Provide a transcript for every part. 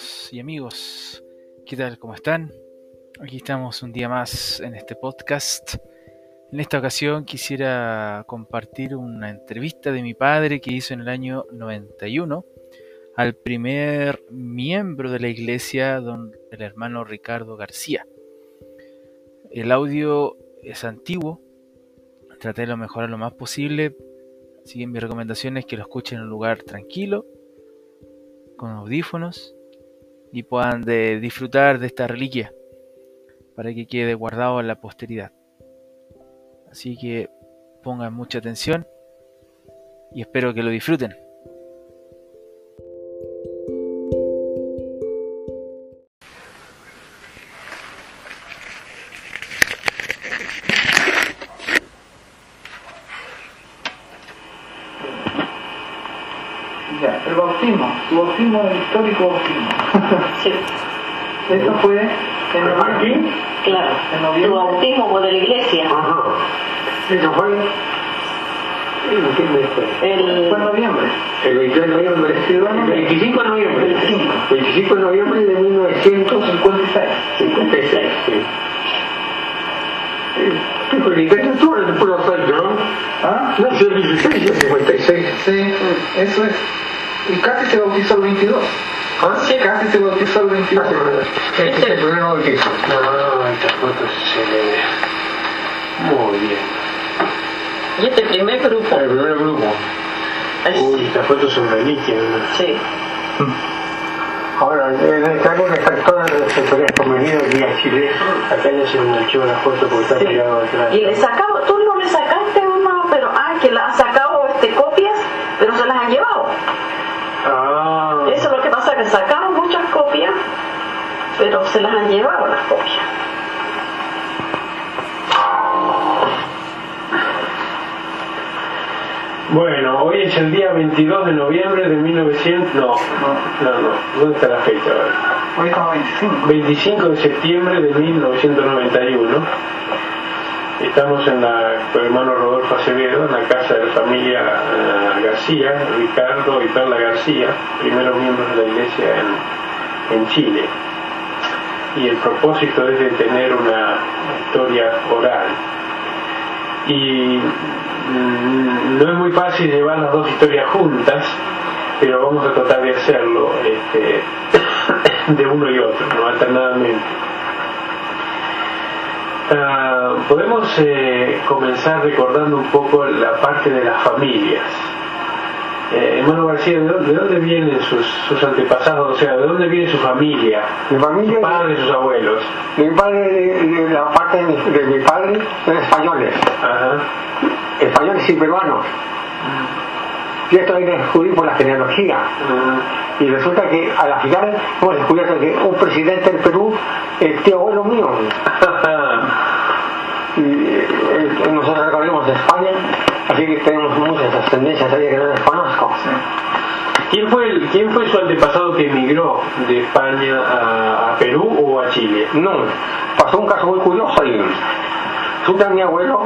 hermanos y amigos. ¿Qué tal? ¿Cómo están? Aquí estamos un día más en este podcast. En esta ocasión quisiera compartir una entrevista de mi padre que hizo en el año 91 al primer miembro de la iglesia, don el hermano Ricardo García. El audio es antiguo, traté de lo mejorar lo más posible, así que mi recomendación es que lo escuchen en un lugar tranquilo con audífonos y puedan disfrutar de esta reliquia para que quede guardado en la posteridad. Así que pongan mucha atención y espero que lo disfruten. Eso fue en ¿Aquí? Claro, En tu noviembre. bautismo fue de la iglesia. Ajá. Eso fue. ¿En qué mes fue? Fue en El, noviembre. El 23 de noviembre. El 25 de noviembre. 25. 25 de noviembre de 1956. 56. sí. ¿Qué fue? El intento todo el puro fallo, ¿no? ¿Ah? Nació el 16 y el 56. Sí, eso es. Y casi se bautizó el 22. ¿Ah? Casi se bautizó el 22. Este es el primer bautizo. No, esta foto se le ve. Muy bien. y este primer grupo. El primer grupo. Uy, estas fotos son reliquias. ¿no? sí. Ahora, en el cargo están todas las sectores convenidos aquí a Chile. Acá ya se me enganchó la foto porque está sí. pegado atrás. Y le sacaba, tú no le sacaste una, pero ah, que la has sacado este, copias, pero se las han llevado. Ah, Eso es lo que pasa, que sacaron muchas copias, pero se las han llevado las copias. Bueno, hoy es el día 22 de noviembre de 1900... No, no, no, ¿dónde está la fecha? Hoy estamos 25. 25 de septiembre de 1991. Estamos en la, hermano Rodolfo Acevedo, en la casa de la familia eh, García, Ricardo y Perla García, primeros miembros de la iglesia en, en Chile. Y el propósito es de tener una historia oral. Y mm, no es muy fácil llevar las dos historias juntas, pero vamos a tratar de hacerlo este, de uno y otro, ¿no? alternadamente. Podemos eh, comenzar recordando un poco la parte de las familias. Eh, hermano García, ¿de dónde, de dónde vienen sus, sus antepasados? O sea, ¿de dónde viene su familia? mi familia, Sus padres, sus abuelos. mi padre, de, de la parte de mi, de mi padre, son españoles, Ajá. españoles y peruanos. Y esto hay que descubrir por la genealogía. Mm, Y resulta que a la final hemos descubierto que un presidente del Perú es tío abuelo mío. Y eh, nosotros recorrimos España, así que tenemos muchas ascendencias todavía que no les conozco. ¿Quién fue, el, ¿Quién fue su antepasado que emigró de España a, a Perú o a Chile? No, pasó un caso muy curioso y resulta mi abuelo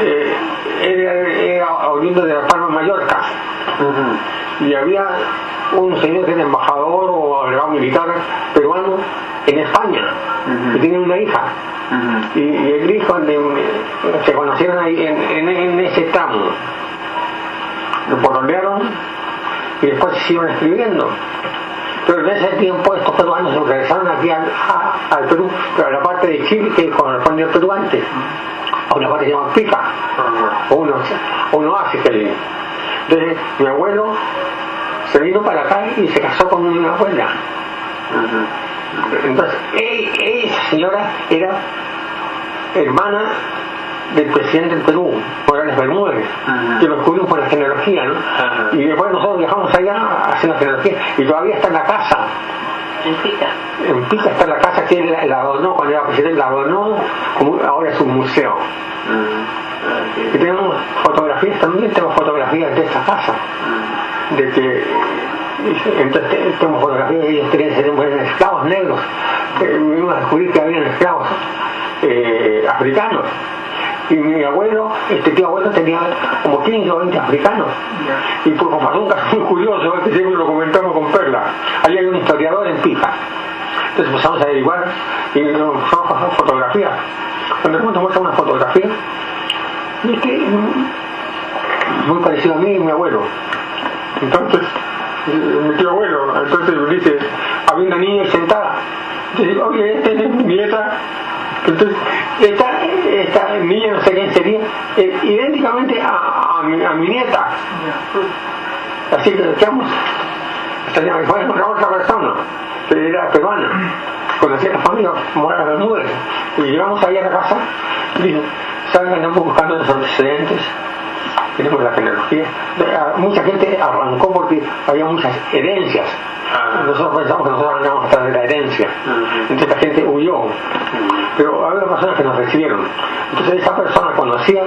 eh, era, era oriundo de La Palma, Mallorca, y había un señor que era embajador o agregado militar peruano en España, que tiene una hija. Y, y el hijo de- se conocieron ahí en, en- en ese tramo. Lo polonearon y después se siguieron escribiendo. Pero en ese tiempo estos peruanos se regresaron aquí al, a- al Perú, pero a la parte de Chile que corresponde al Perú antes, a una parte que se llama Pica, o uno, oasis que le Entonces mi abuelo se vino para acá y se casó con una abuela. Entonces, e- esa señora era hermana del presidente del Perú, Morales Bermúdez, que lo descubrimos por la genealogía, ¿no? Y después nosotros viajamos allá a hacer la genealogía y todavía está en la casa. En Pica. En Pica está la casa que él la, donó, cuando era presidente, la donó, ahora es un museo. Y tenemos fotografías también, tenemos fotografías de esta casa. De que, entonces te- tenemos fotografías de ellos tenían eran esclavos negros. Vimos a descubrir que habían esclavos eh, africanos. Y mi abuelo, este tío abuelo tenía como 15 o 20 africanos. Y por pasó un caso muy curioso, que siempre lo comentamos con Perla. Ahí hay un historiador en Pija. Entonces empezamos a averiguar y nos pasar fotografías. Cuando pronto muestra una fotografía, y este, muy parecido a mí y mi abuelo. Entonces, eh, mi tío abuelo, entonces dice, había una niña sentada. Entonces oye, esta es mi nieta. Entonces, esta, esta niña, no sé quién sería, idénticamente a, a, mi, nieta. Así que quedamos, tenía una otra persona, que era peruana, conocía a la familia Mora Bermúdez, y llegamos ahí a la casa y dice, ¿saben andamos buscando los antecedentes? Tenemos la genealogía. Mucha gente arrancó porque había muchas herencias. Nosotros pensamos que nosotros andamos atrás de la herencia. Entonces la gente huyó. Pero había personas que nos recibieron. Entonces esa persona conocía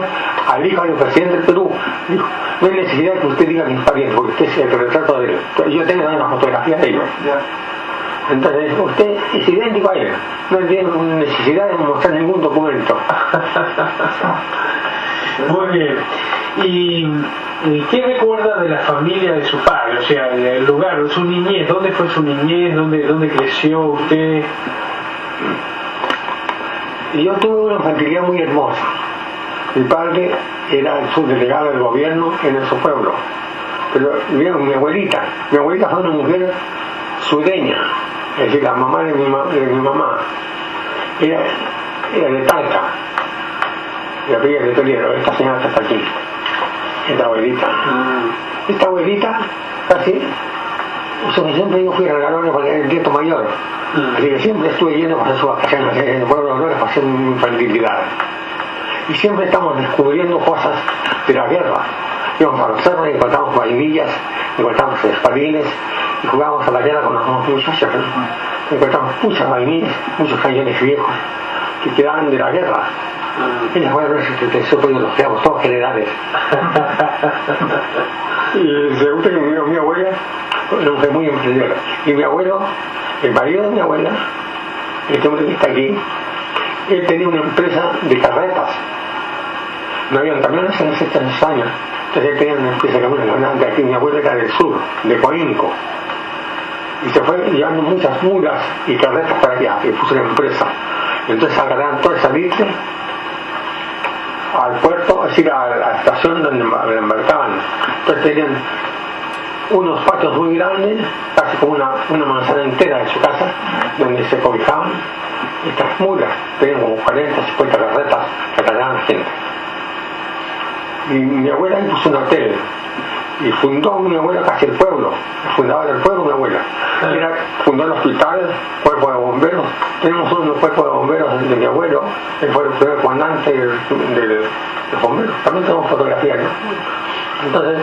al hijo del presidente del Perú. Dijo, no hay necesidad que usted diga que es pariente, porque usted es el retrato de él. Yo tengo una fotografía de ellos. Entonces, usted es idéntico a él. No tiene necesidad de mostrar ningún documento. Muy bien. ¿Y, qué recuerda de la familia de su padre? O sea, el lugar, su niñez. ¿Dónde fue su niñez? ¿Dónde, dónde creció usted? Yo tuve una infantilidad muy hermosa. Mi padre era el subdelegado del gobierno en ese pueblo. Pero vieron mi abuelita. Mi abuelita fue una mujer sureña, es decir, la mamá de mi, de mi mamá. Era, era de Talca. La pilla de Toledo. Esta señora está aquí. Esta abuelita. Esta abuelita casi eso que siempre yo fui regalón porque era el nieto mayor. Así que siempre estuve yendo para sus vacaciones en el pueblo de Dolores para hacer mi infantilidad. Y siempre estamos descubriendo cosas de la guerra. Íbamos a los cerros y encontramos vainillas, encontramos espadines y jugábamos a la guerra con los muchachos. ¿no? Encontramos muchas vainillas, muchos cañones viejos que quedaban de la guerra. Y después de eso te supo y los todos generales. y se gusta que mi, mi abuela mujer muy emprendedora. Y mi abuelo, el marido de mi abuela, este hombre que está aquí, él tenía una empresa de carretas. No habían camiones en esos tres años. Entonces él tenía una empresa de camiones de aquí. Mi abuela era del sur, de Coinco. Y se fue llevando muchas mulas y carretas para allá, y puso una empresa. Entonces agarraron toda esa litre al puerto, es decir, a la estación donde embarcaban. Entonces tenían unos patios muy grandes, casi como una, una manzana entera de su casa, donde se cobijaban estas mulas, tenían como 40, 50 carretas que cargaban gente. Y mi abuela ahí puso un hotel y fundó mi abuela casi el pueblo, fundaba el pueblo mi abuela. Era, fundó el hospital, cuerpo de bomberos, tenemos un cuerpo de bomberos de mi abuelo, él fue el primer comandante del, del, del bomberos, también tenemos fotografías, ¿no? Entonces,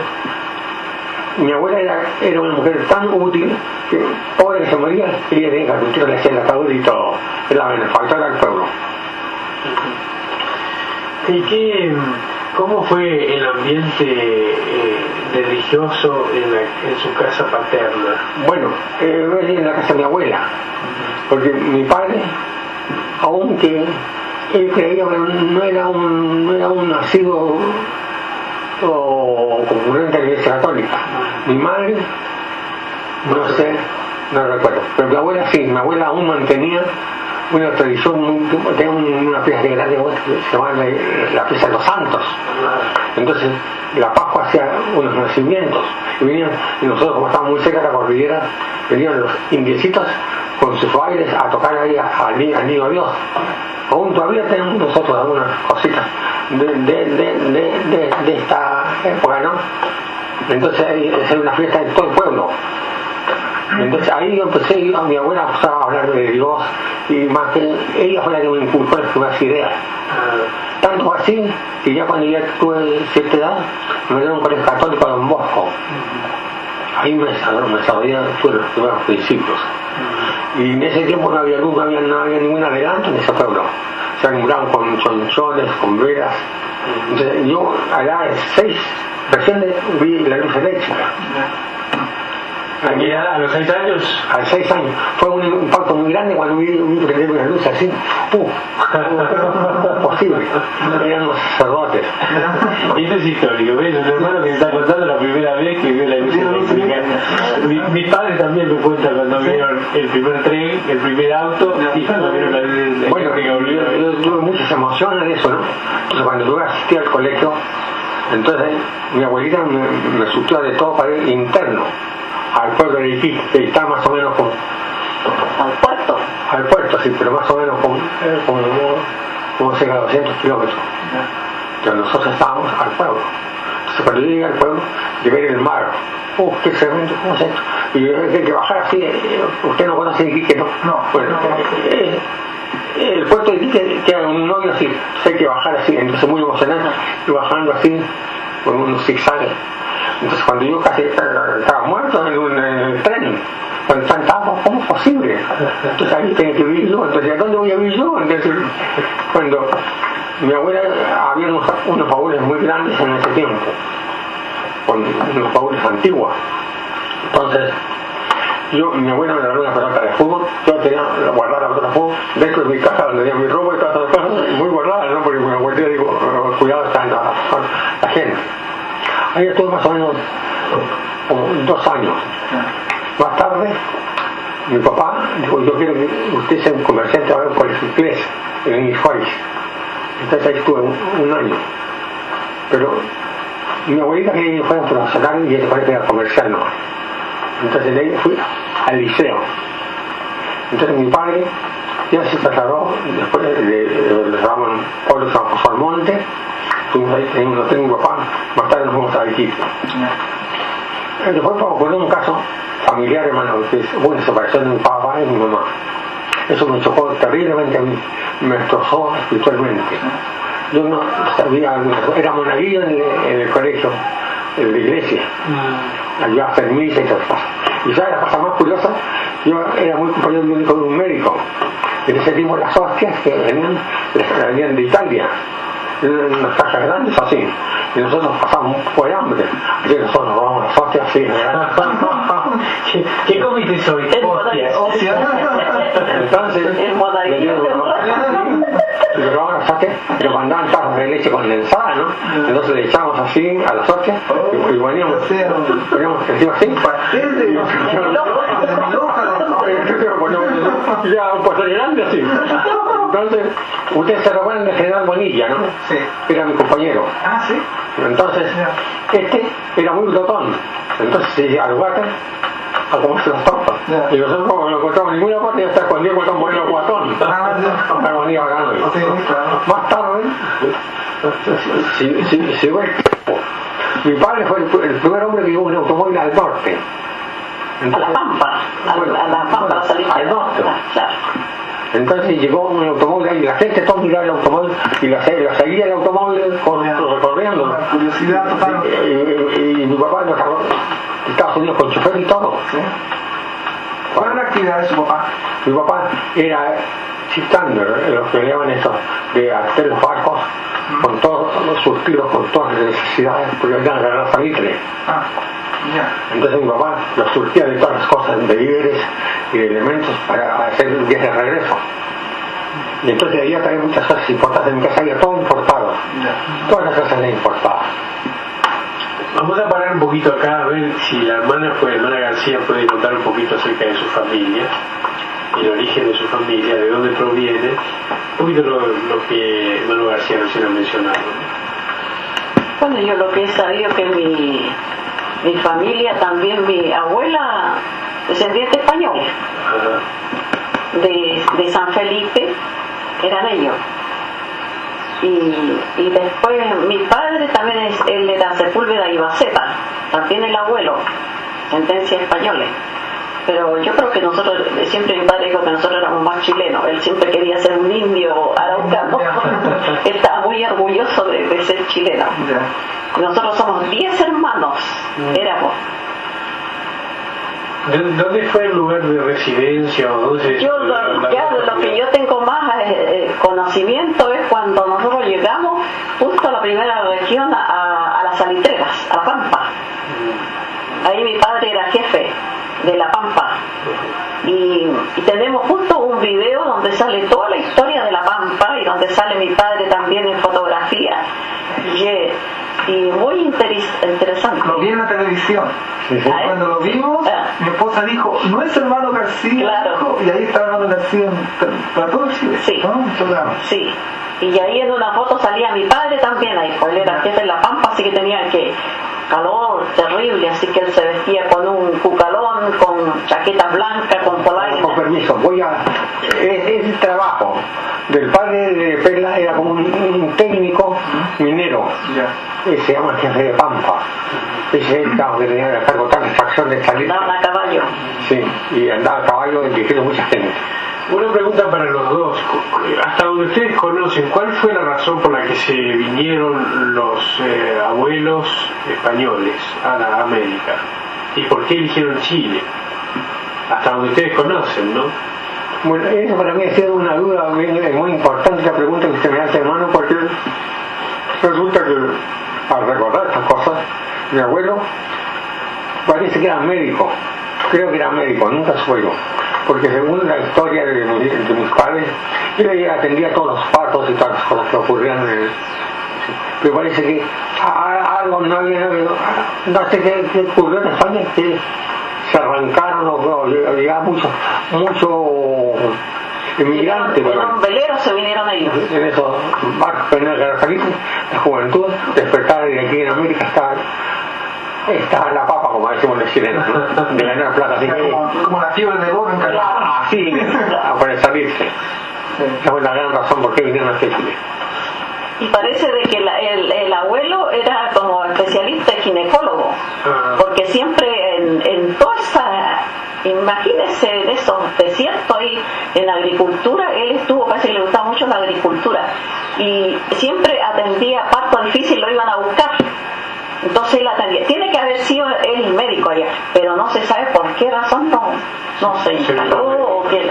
mi abuela era, era una mujer tan útil que pobre que se moría, ella tenía carpintero, le hacía la atadura y todo. Era la benefactora del pueblo. ¿Y qué, cómo fue el ambiente eh, religioso en, su casa paterna? Bueno, eh, en la casa de mi abuela, porque mi padre, aunque él creía que no era un, no era un nacido o concurrente de la iglesia católica, mi madre, no sé, no recuerdo, pero mi abuela sí, mi abuela aún mantenía una tradición, muy- un- una de grande que se llamaba la, pieza de los santos. Entonces, la Pascua hacía unos nacimientos. Y venían, y nosotros como estábamos muy cerca de la cordillera, venían los indiecitos con sus bailes a tocar ahí al ni- al niño Dios. Aún todavía tenemos nosotros algunas cositas de, de, de, de, esta época, ¿no? Entonces, es una fiesta en todo el pueblo. Entonces ahí yo empecé, yo- mi abuela empezaba a hablar de Dios y más que ella fue la que me inculcó las ideas. Tanto así que ya cuando ya tuve cierta edad me dieron un colegio católico de Don Bosco. Ahí me, desarrollé- me desarrollé fue los primeros principios. Y en ese tiempo no había luz, no había, no ningún adelanto en ese pueblo. Se alumbraban con chonchones, con velas. Entonces yo a la edad de seis recién vi la luz eléctrica. Aquí a los seis años. a seis años. Fue un impacto muy grande cuando vi, vi prender una luz así. ¡Pum! Posible. Eran los sacerdotes. Esto es histórico, ¿ves? Un hermano que me está contando la primera vez que vio la luz eléctrica. Mi, mis padres también me cuentan cuando vieron el primer tren, el primer auto y cuando vieron la luz Bueno, eléctrica yo, volvieron. yo tuve muchas emociones de eso, ¿no? Entonces cuando yo asistí al colegio, entonces mi abuelita me, me de todo para ir interno al pueblo de Iquique, que está más o menos con, Al puerto. al puerto, sí, pero más o menos con, eh, como, como cerca de 200 kilómetros. Que nosotros estábamos al pueblo. Entonces cuando yo llegué al pueblo, llegué en el mar. ¡Uh, qué tremendo! ¿Cómo es esto? Y yo dije que bajar así, eh, usted no conoce Iquique, ¿no? No, Bueno, no. eh, eh, el puerto de Iquique queda un novio así, entonces hay que bajar así, entonces muy emocionante, y bajando así, con unos zigzags. Entonces cuando yo casi estaba muerto en, un- el tren, cuando estaba, ¿cómo es posible? Entonces ahí tenía que vivir yo, entonces ¿a dónde voy a vivir yo? Entonces, cuando mi abuela había unos, unos baúles muy grandes en ese tiempo, con unos baúles antiguos. Entonces, yo, mi abuela me regaló una pelota de fútbol, yo tenía guardada la pelota de fútbol dentro de mi casa donde tenía mi ropa y todas muy guardada, ¿no? Porque mi abuela digo, "Eh, cuidado está en la, gente. Ahí estuve más o menos dos años. Más tarde, mi papá dijo, yo quiero que usted sea un comerciante ahora por el inglés en país. Entonces ahí estuve un, año. Pero mi abuelita que yo fuera profesional y ella que era comercial. Entonces de ahí fui al liceo. Entonces mi padre ya se trasladó, después le, le, le trasladamos en un pueblo de San José al Monte, ahí, teníamos un hotel mi papá, más tarde nos fuimos a Iquique. Después ocurrió un caso familiar, hermano, que es una separación de mi papá y mi mamá. Eso me chocó terriblemente a mí, me destrozó espiritualmente. Yo no sabía, era monaguillo en el, en el colegio, en la iglesia, ayudaba a hacer misa y esas cosas. Y ya la cosa más curiosa, yo era muy compañero de un, con un médico. En ese tiempo las hostias que venían, las venían de Italia, en unas cajas grandes así. Y nosotros pasamos un poco de hambre. Así que nosotros robamos las hostias así. ¿Qué, ¿Qué comiste hoy? Hostias. Entonces, El modalidad. Y lo las hostias y lo mandaban tarros de leche condensada, ¿no? Entonces le echábamos así a las hostias y, y poníamos, poníamos encima así. Ya un pastel grande así. Entonces, ustedes se recuerdan del general Bonilla, ¿no? Sí. Era mi compañero. Ah, sí. Entonces, este era muy glotón. Entonces se al water a comerse las. Ya. Y nosotros como no encontramos ninguna parte, ya está escondido con un bueno guatón. Ah, venir bacano. Sí, claro. Más tarde, si, si, mi padre fue el, primer hombre que llevó un automóvil al norte. A la pampa. A, a la pampa, a la salida. Al norte. Claro. Entonces llegó un automóvil ahí y la gente todo miraba el automóvil y la, la seguía el automóvil recorriendo. La curiosidad total. Y, y- y mi papá de Estados Unidos con chofer y todo. Sí. ¿Cuál es la actividad de su papá? Mi papá era chitander, los que llaman eso, de hacer los barcos con todos los surtidos, con todas las necesidades, porque eran de la ya. Entonces mi papá los surtía de todas las cosas, de víveres y de elementos para hacer viaje de regreso. Y entonces había también muchas cosas importantes en mi casa, había todo importado. Todas las cosas eran importadas. Vamos a parar un poquito acá a ver si la hermana, pues, hermana García puede contar un poquito acerca de su familia, el origen de su familia, de dónde proviene, un poquito lo, lo que hermano García recién ha mencionado. ¿no? Bueno, yo lo que he sabido que mi, mi familia, también mi abuela, descendiente español, Ajá. de, de San Felipe, eran ellos. Y, y después mi padre también es, él era Sepúlveda y Baceta, también el abuelo, sentencia española. Pero yo creo que nosotros, siempre mi padre dijo que nosotros éramos más chilenos, él siempre quería ser un indio araucano, él estaba muy orgulloso de, de ser chileno. Nosotros somos 10 hermanos, éramos. ¿Dó- ¿Dónde fue el lugar de residencia o dónde se Yo, lo- ya de lo que yo tengo más eh, eh, conocimiento es cuando nosotros llegamos justo a la primera región, a, las salitreras, a la Pampa. Ahí mi padre era jefe de La Pampa. Y, tenemos justo un video donde sale toda la historia de La Pampa y donde sale mi padre también en fotografía. Eh, y muy interes- interesante. Lo vi en la televisión. Ah, ¿eh? Cuando lo vimos, Ah. mi esposa dijo, no es hermano García. Claro. y ahí está hermano García en- Chile. Sí. ¿no? Sí, y ahí en una foto salía mi padre también ahí, pues él era jefe en La Pampa, así que tenía que calor terrible, así que él se vestía con un cucalón, con chaqueta blanca, con Con polaina. permiso, voy a. Ese ese trabajo del padre de Perla era como un, un técnico minero. Ya. Se llama jefe de Pampa. Ese es que tenía cargo tal extracción de salir. Andaban a caballo. Sí, y andaba a caballo dirigiendo mucha gente. Una pregunta para los dos. Hasta donde ustedes conocen, ¿cuál fue la razón por la que se vinieron los eh, abuelos españoles a la América? ¿Y por qué eligieron Chile? Hasta donde ustedes conocen, ¿no? Bueno, eso para mí ha sido una duda muy importante la pregunta que usted me hace, hermano, porque resulta que al recordar estas cosas, mi abuelo parece que era médico, creo que era médico, nunca supe yo, porque según la historia de, mi- de mis padres, él atendía todos los partos y todas las cosas que ocurrían en el, pero parece que algo no había, no sé qué ocurrió en España, que se arrancaron o, o llegaba mucho, mucho inmigrante, En ¿verdad? un velero se vinieron ellos. en esos barcos que no eran felices, la juventud despertar y aquí en América está, está la papa, como decimos los chilenos, ¿no? de ganar plata, así que Como, como la fiebre de oro en así, para salirse. Esa fue la gran razón por qué vinieron a Chile. Y parece de que la- el, el abuelo era como especialista ginecólogo, Ah. porque siempre en, en toda esa, imagínese en esos desiertos ahí, en la agricultura, él estuvo, parece que le gustaba mucho la agricultura, y siempre atendía parto difícil, lo iban a buscar. Entonces él atendía. Tiene que haber sido él el médico allá, pero no se sabe por qué razón no, no se instaló o qué.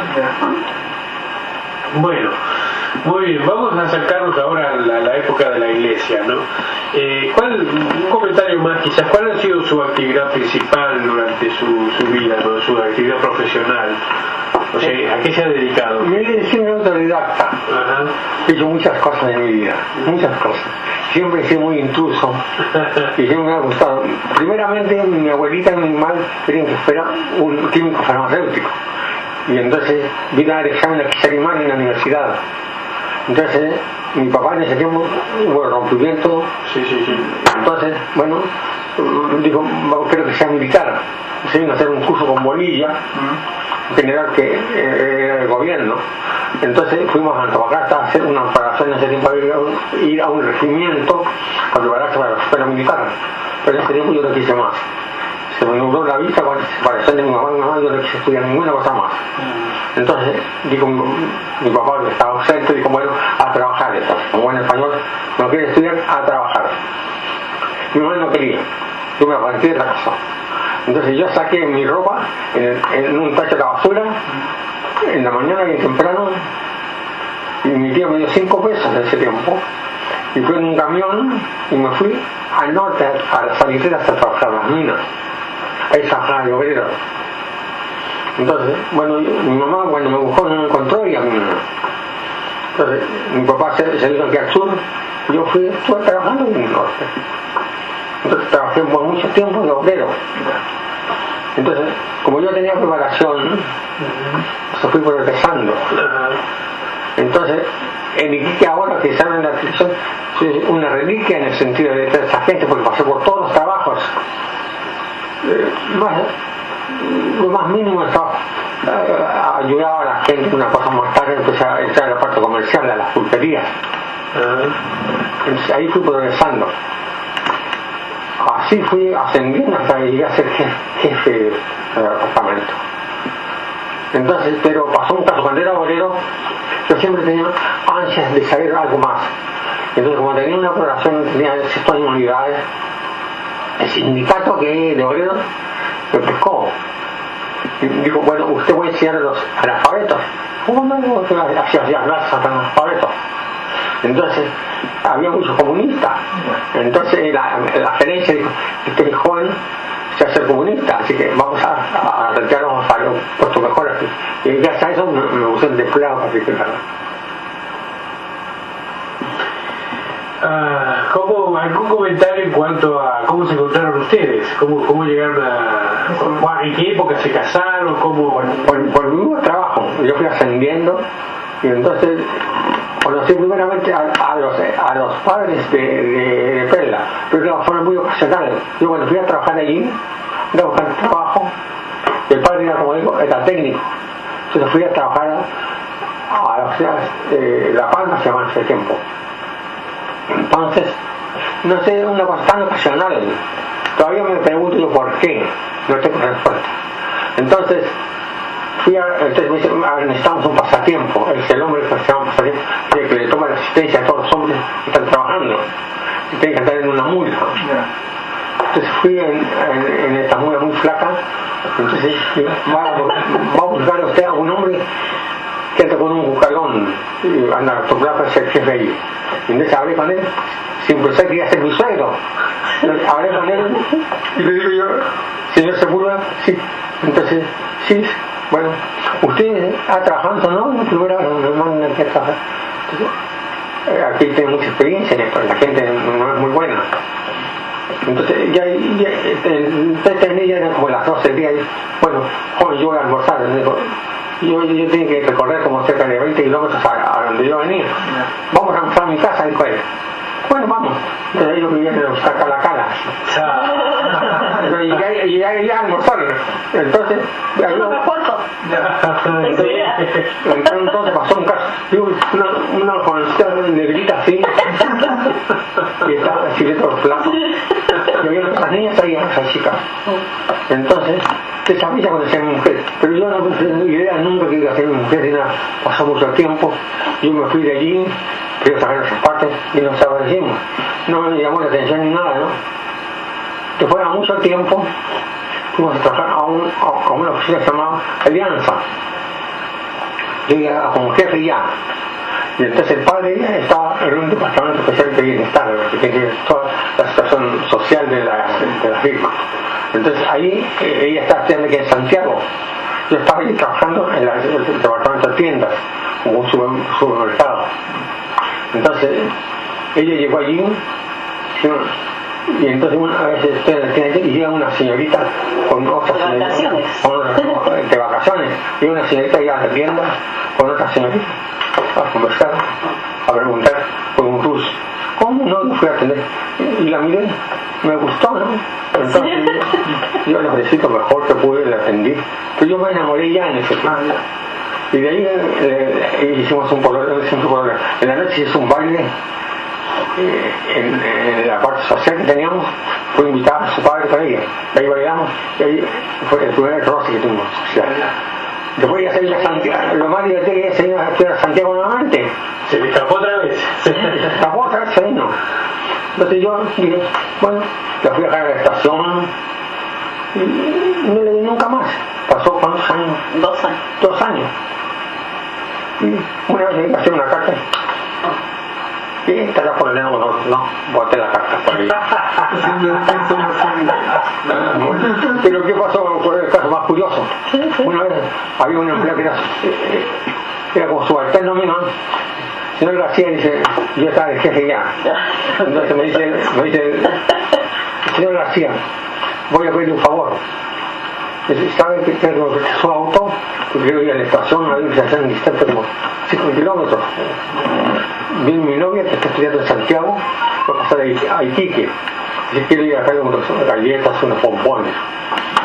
Bueno, muy bien, vamos a acercarnos ahora a la, a la época de la iglesia, ¿no? Eh, ¿cuál, un comentario más quizás, ¿cuál ha sido su actividad principal durante su, su vida, ¿no? su actividad profesional? O sea, ¿a qué se ha dedicado? Yo he sido autodidacta, Ajá. he hecho muchas cosas en mi vida, muchas cosas. Siempre he sido muy intruso y siempre me ha gustado. Primeramente, mi abuelita y mi madre querían que fuera un químico farmacéutico. Y entonces vine a dar examen en en la universidad. Entonces, mi papá en ese tiempo hubo rompimiento. Sí, sí, sí. Entonces, bueno, dijo, creo que sea militar. Se vino a hacer un curso con Bolivia, general que eh, era el gobierno. Entonces fuimos a Antofagasta a hacer una operación en ese tiempo, un- ir a un regimiento a prepararse para la escuela militar. Pero en ese tiempo yo no quise más. Se me nubló la vista la separación de mi mamá mamá, yo no quise estudiar ninguna cosa más. Entonces, dijo mi, papá que estaba ausente, dijo, bueno, a trabajar entonces. Como buen español, no quiere estudiar, a trabajar. Mi mamá no quería. Yo me aparté de la casa. Entonces yo saqué mi ropa en, un tacho de la basura en la mañana bien temprano y mi tío me dio cinco pesos en ese tiempo y fui en un camión y me fui al norte a, las salitreras a trabajar las minas ahí trabajaba de obrero entonces bueno mi mamá cuando me buscó no me encontró y a mí entonces mi papá se, se vino aquí al sur. Y yo fui estuve trabajando en el norte. Entonces trabajé por mucho tiempo de obrero. Entonces como yo tenía preparación pues fui progresando. Entonces, en Iquique ahora que sale en la televisión, soy una reliquia en el sentido de esa gente, porque pasé por todos los trabajos. Eh, lo más mínimo estaba, eh, ayudaba a la gente, una cosa más tarde empecé a entrar a la parte comercial, a las pulperías. Entonces ahí fui progresando. Así fui ascendiendo hasta que llegué a ser jefe, del departamento. Entonces, pero pasó un caso, cuando era obrero, yo siempre tenía ansias de saber algo más. Entonces, como tenía una población, tenía de unidades, el sindicato que de obreros me pescó. Dijo, bueno, usted puede enseñar a los analfabetos. ¿Cómo no? no, no, Hacía hacía clases a analfabetos. Entonces, había muchos comunistas. Entonces, la, la gerencia dijo, este joven se acercó comunista, así que vamos a, a retirarnos a los puestos mejores. Y gracias a eso me, me gustó el desplado particular. Ah, ¿cómo, ¿Algún comentario en cuanto a cómo se encontraron ustedes? ¿Cómo, cómo llegaron a... ¿En qué época se casaron? ¿Cómo...? Por, por mi mismo trabajo, yo fui ascendiendo y entonces conocí primeramente a, los, a los padres de, de, de Perla, pero claro, fueron muy ocasionales. Yo cuando fui a trabajar allí, a buscar trabajo, el padre era como digo, era técnico. Entonces fui a trabajar a, eh, La Palma se llama en ese tiempo. Entonces, no sé, una cosa tan ocasional. Todavía me pregunto yo por qué, no tengo respuesta. Entonces, fui a, entonces me dice, a ver, necesitamos un pasatiempo. Es el hombre que se llama pasatiempo, que le toma la asistencia a todos los hombres que están trabajando. Y tienen que andar en una mula. Entonces fui en, en, en esta mula muy flaca. Entonces, va, va a buscar usted a un hombre con jefe ahí. Y entonces hablé con él, sin pensar que iba a ser mi suegro. Hablé con él y le digo yo, señor Sepúlveda, sí. Entonces, sí, bueno, usted ha trabajado, ¿no? La primera vez me mandan aquí a trabajar. Eh, aquí tiene mucha experiencia en esto, la gente no es muy buena. Entonces, ya, ya entonces terminé ya como las 12 del día. Y, bueno, yo voy a almorzar. Y yo, yo tenía que recorrer como cerca de 20 kilómetros a, a donde yo venía. Vamos a almorzar a mi casa, dijo él. Bueno, vamos. Entonces ellos vivían en los Cacalacalas. Pero llegué, llegué allá a almorzar. Entonces, entonces, entonces pasó un caso. Una, una jovencita negrita así, que estaba así de todos los platos. Y había otras niñas traían a esa chica. Entonces, esa ella cuando sea mi mujer. Pero yo no tenía idea nunca que iba a ser mi mujer, ni nada. Pasó mucho tiempo. Yo me fui de allí, quería sacar esas partes y nos agradecimos. No me llamó la atención ni nada, ¿no? Después de mucho tiempo, fuimos a trabajar a, un, a, a una oficina llamada Alianza. Yo iba como jefe ya. Y entonces el padre estaba en un departamento especial de bienestar, que tiene toda la situación social de la, de la firma. Entonces ahí eh, ella estaba estudiando aquí en Santiago. Yo estaba ahí trabajando en la, el departamento de tiendas, como un supermercado. Entonces ella llegó allí y entonces una vez estoy en la tienda y llega una señorita con otra señorita con, de y una señorita ya de tienda con otra señorita a conversar, a preguntar por un ruso. ¿Cómo no lo fui a atender? Y la miré, me gustó, ¿no? Entonces yo, yo lo mejor que pude, le atendí. Pero yo me enamoré ya en ese plan. Y de ahí eh, hicimos un pololo, hicimos un pololo. En la noche hizo un baile eh, en, en, la parte social que teníamos, fue invitada a su padre para ella. Ahí bailamos, y ahí fue el primer roce que tuvimos social. Después ya se iba a Santiago, lo más divertido que se iba a Santiago nuevamente. ¿Se le escapó otra vez? Se escapó otra vez, se vino. Entonces yo dije, bueno, la fui a dejar a la estación y no le di nunca más. Pasó cuántos años? Dos años. Dos años. Y una vez le iba a hacer una carta y estará por el no, no, boté la carta por ahí. Pero ¿qué pasó? Fue el caso más curioso. Una vez había un empleado que era, era como subalterno mío, señor García dice, yo estaba el jefe ya. Entonces me dice, me dice, señor García, voy a pedirle un favor. ¿Sabe que tengo su auto? Porque yo iba a la estación, a ver si hacen distante como 5 kilómetros. Viene mi novia que está estudiando en Santiago, va a pasar a Iquique. Dice, quiero ir a traer unas galletas, unos pompones.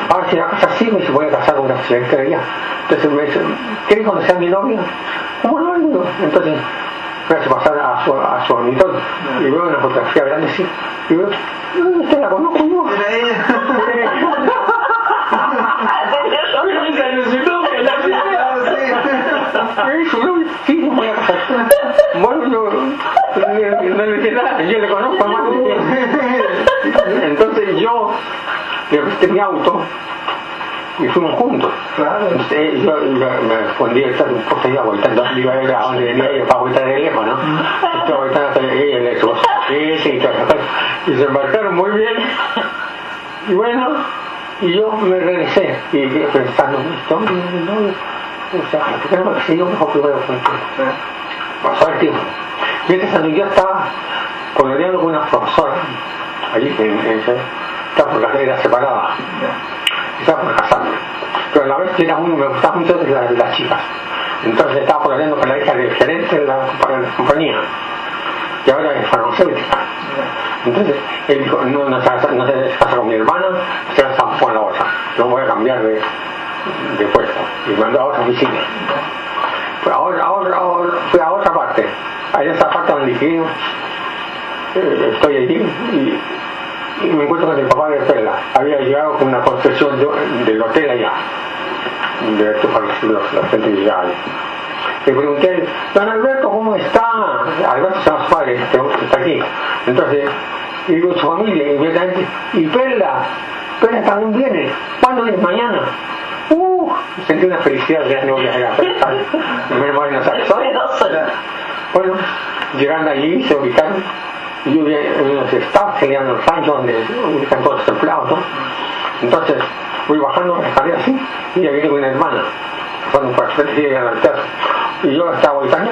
Ahora si la casa sí, me dice, voy a casar con una señorita de allá. Entonces me dice, ¿quieres conocer a mi novia? ¿Cómo no? Entonces me hace pasar a su, a su monitor y veo una fotografía grande así. Y veo, ¿usted la conozco yo? Era ella. Sí, voy a casar. Bueno, yo no le dije nada, yo le conozco más de. Entonces yo le presté mi auto y fuimos juntos. Claro. Entonces yo, yo me escondí de un poste de agua, y iba a ver a dónde venía ella para vuelta de lejos, ¿no? Estaba voltando hasta ella subo y todo. Y se embarcaron muy bien. Y bueno, Y yo me regresé y pensando, esto, no, o sea, ¿por qué no me sigo mejor primero con Pasó el tiempo. Mientras tanto yo estaba coloreando con una profesora, allí en, en, estaba por la era separada, estaba por casarme. Pero a la vez era muy, me gustaba mucho de las, las chicas. Entonces estaba coloreando con la hija del gerente de la, de la compañía y ahora es farmacéutica. Entonces, él dijo, no, no, se, no se casa con mi hermana, se casa con la otra. No voy a cambiar de, de puesto. Y mandó a otra oficina. Pues ahora, ahora, ahora, fui a otra parte. A esa parte donde dije, eh, estoy allí y, y, me encuentro con el papá de Pela. Había llegado con una concesión de, del hotel allá. De estos los, los centros llegados. Le pregunté, don Alberto, ¿cómo está? Alberto se llama padre, está aquí. Entonces, digo, su familia, inmediatamente, y Perla, Perla también viene. ¿Cuándo es? Mañana. Uh, sentí una felicidad de no viajar a Perla. Me voy a Bueno, llegando allí, se ubicaron. Yo vi en unos staff que le dan los ranchos donde ubican todos los empleados, ¿no? Entonces, voy bajando la escalera así, y ya viene una hermana. Cuando por frente llega al altar y yo estaba voltando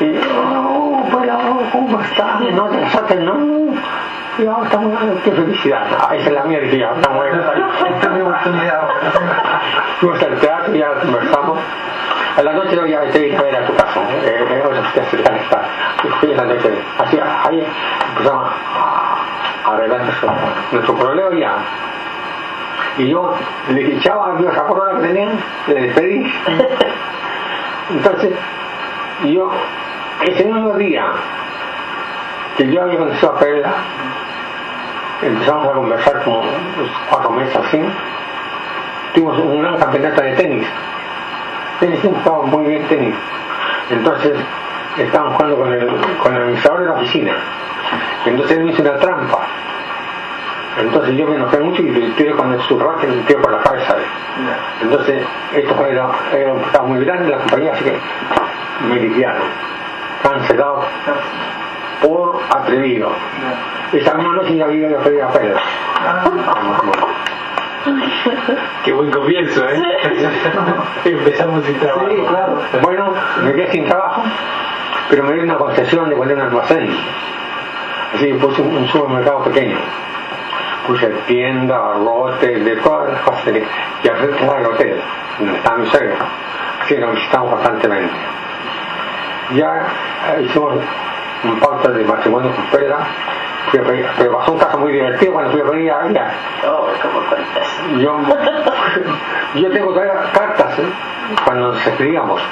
y oh, pero ¿cómo está? No te saquen, no. Y ahora estamos, qué felicidad. Ah, esa es la mía, dije ya, estamos Esta es mi oportunidad. Fuimos al teatro y ya conversamos. A la noche ya te dije a ver a tu casa, eh, eh, o sea, está. Y fui esa noche, así, ahí empezamos a arreglar nuestro problema ya. Y yo le dije, chao, esa la que tenían, le despedí. Entonces, yo, ese mismo día que yo había conocido a Perla, empezamos a conversar como cuatro meses así, tuvimos un gran campeonato de tenis. Tenis jugaba muy bien tenis. Entonces, estábamos jugando con el, con el administrador de la oficina. Entonces él me hizo una trampa. Entonces yo me enojé mucho y le tiré con el surraque le tiré por la cabeza. Entonces, esto era, era, estaba muy grande la compañía, así que me liquidaron. Cancelado por atrevido. Esa misma noche ya había pedido a Pedro. Qué buen comienzo, ¿eh? Empezamos sin trabajo. Sí, claro. Bueno, me quedé sin trabajo, pero me dio una concesión de poner un almacén. Así que puse un supermercado pequeño puse tienda, barrotes, de todas las cosas que, y al frente del hotel, donde está mi suegra, así que lo visitamos constantemente. Ya hicimos un pacto de matrimonio con Pedra, pero pasó un caso muy divertido cuando fui a venir a ella. Oh, ¿cómo yo, yo tengo todavía cartas ¿eh? cuando nos escribíamos.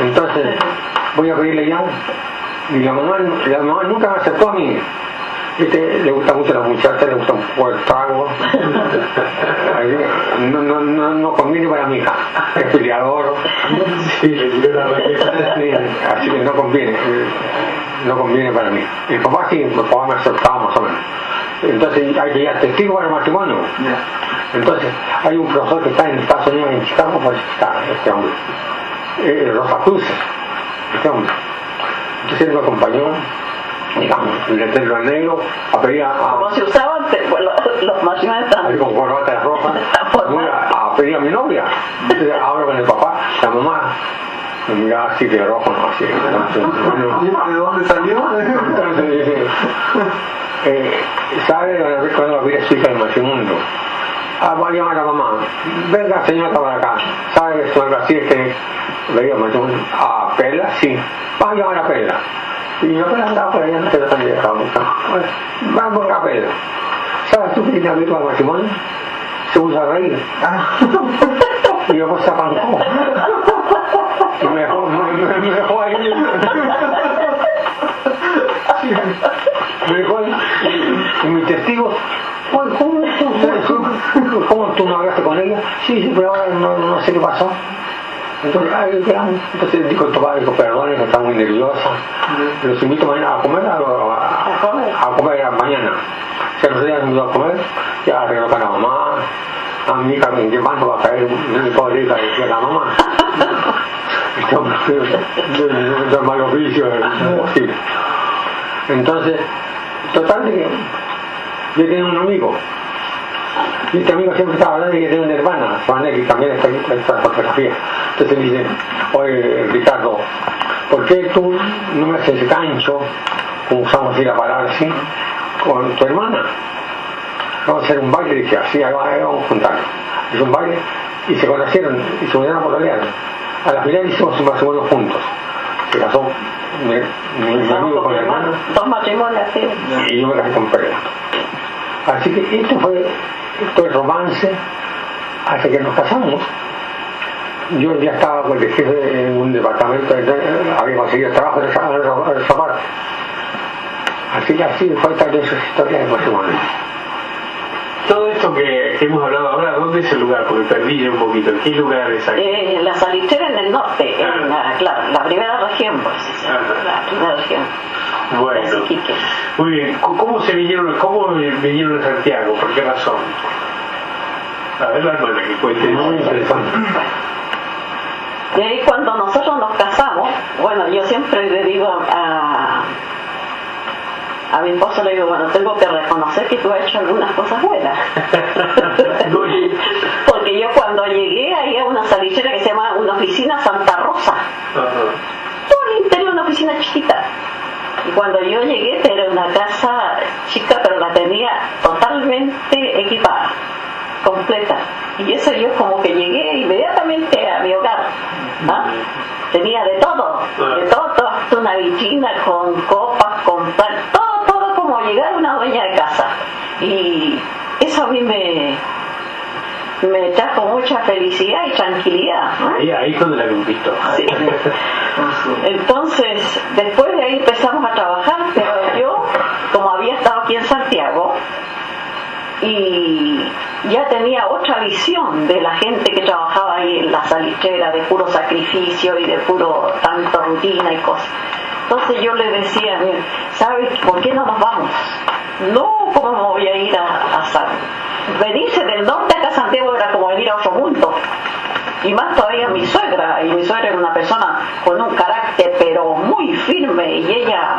Entonces, voy a pedirle ya. Y la mamá, la mamá nunca me aceptó a mí este, le gusta mucho la muchacha, le gusta un poco el trago. No, no, no, no conviene para mi hija. Es peleador. Sí, así que no conviene. No conviene para mí. El papá sí, el papá me aceptaba más o menos. Entonces hay que ir a testigo para el matrimonio. Entonces hay un profesor que está en Estados Unidos, en Chicago, pues está este hombre. Eh, Rosa Cruz, este hombre. Entonces él me acompañó digamos, el letrero negro, a pedir a... ¿Cómo se usaban los, los matrimonios Ahí con corbatas rojas, a, a pedir a mi novia. Entonces hablo con el papá, la mamá, me miraba así de rojo, no, así. ¿De dónde salió? Eh, ¿sabe cuando va a su hija del matrimonio? Ah, voy a llamar a mamá. Venga, señora, para acá. ¿Sabe esto? Así es que veía matrimonio. Ah, Pela, sí. Va a llamar a Pela. Y yo pues andaba por allá, no se lo han dejado mucho. vamos a ver. ¿Sabes tú que tiene abierto al matrimonio? Se usa a reír. Ah. y yo pues se arrancó. Y me dejó, me, dejó ahí. Y, mis testigos, ¿cómo, tú no hablaste con ella? Sí, sí, pero ahora no, no sé qué pasó. Entonces, ay, entonces dijo papá, dijo, perdón, está muy nerviosa. Los invito mañana a comer, a, a, a comer mañana. Si los días a comer, ya arreglo con la mamá. A mi hija, ¿en qué mano va a caer? No me puedo ir a decir a la mamá. Entonces, total que yo tenía un amigo. Y este amigo siempre estaba hablando de que tiene una hermana, Juana, que también está en esta fotografía. Entonces me dice, oye Ricardo, ¿por qué tú no me haces ese cancho, como usamos así la palabra así, con tu hermana? Vamos a hacer un baile, y dije, así, vamos a juntarnos. Hizo un baile y se conocieron y se unieron a pololear. A la final hicimos un matrimonio juntos. Se casó mi, mi- mi amigo con la hermana Dos matrimonios así. y yo me casé con Pedro. Así que esto fue, esto es romance hasta que nos casamos. Yo ya estaba con el jefe en un departamento, de- había conseguido trabajo en esa, en esa- parte. Así que así fue tal vez historia de matrimonio. Esto que hemos hablado ahora, ¿dónde es el lugar? Porque perdí un poquito. ¿En qué lugar es aquí? Eh, la salitrera en el norte, en la, claro, la primera región, pues. Ajá. La primera región. Bueno, muy bien. ¿Cómo se vinieron, cómo vinieron a Santiago? ¿Por qué razón? A ver la hermana que cuente. Muy interesante. Y ahí cuando nosotros nos casamos, bueno, yo siempre le digo a, a mi esposo, le digo, bueno, tengo que reconocer que tú has hecho algunas cosas buenas. Porque yo cuando llegué ahí a una salichera que se llama una oficina Santa Rosa, Ajá. todo el interior una oficina chiquita. Y cuando yo llegué era una casa chica, pero la tenía totalmente equipada, completa. Y eso yo como que llegué inmediatamente a mi hogar. ¿ah? Tenía de todo, de todo, hasta una vitrina con copas, con como llegar una dueña de casa. Y eso a mí me, me trajo mucha felicidad y tranquilidad. ¿no? Ahí, ahí es donde la conquistó. Sí. Entonces, después de ahí empezamos a trabajar, pero yo, como había estado aquí en Santiago, y ya tenía otra visión de la gente que trabajaba ahí en la salitrera, de puro sacrificio y de puro tanto rutina y cosas. Entonces yo le decía, "Mira, ¿sabes por qué no nos vamos? No, ¿cómo me voy a ir a, a San? Venirse del norte acá a Santiago era como venir a otro mundo y más todavía mi suegra, y mi suegra era una persona con un carácter pero muy firme y ella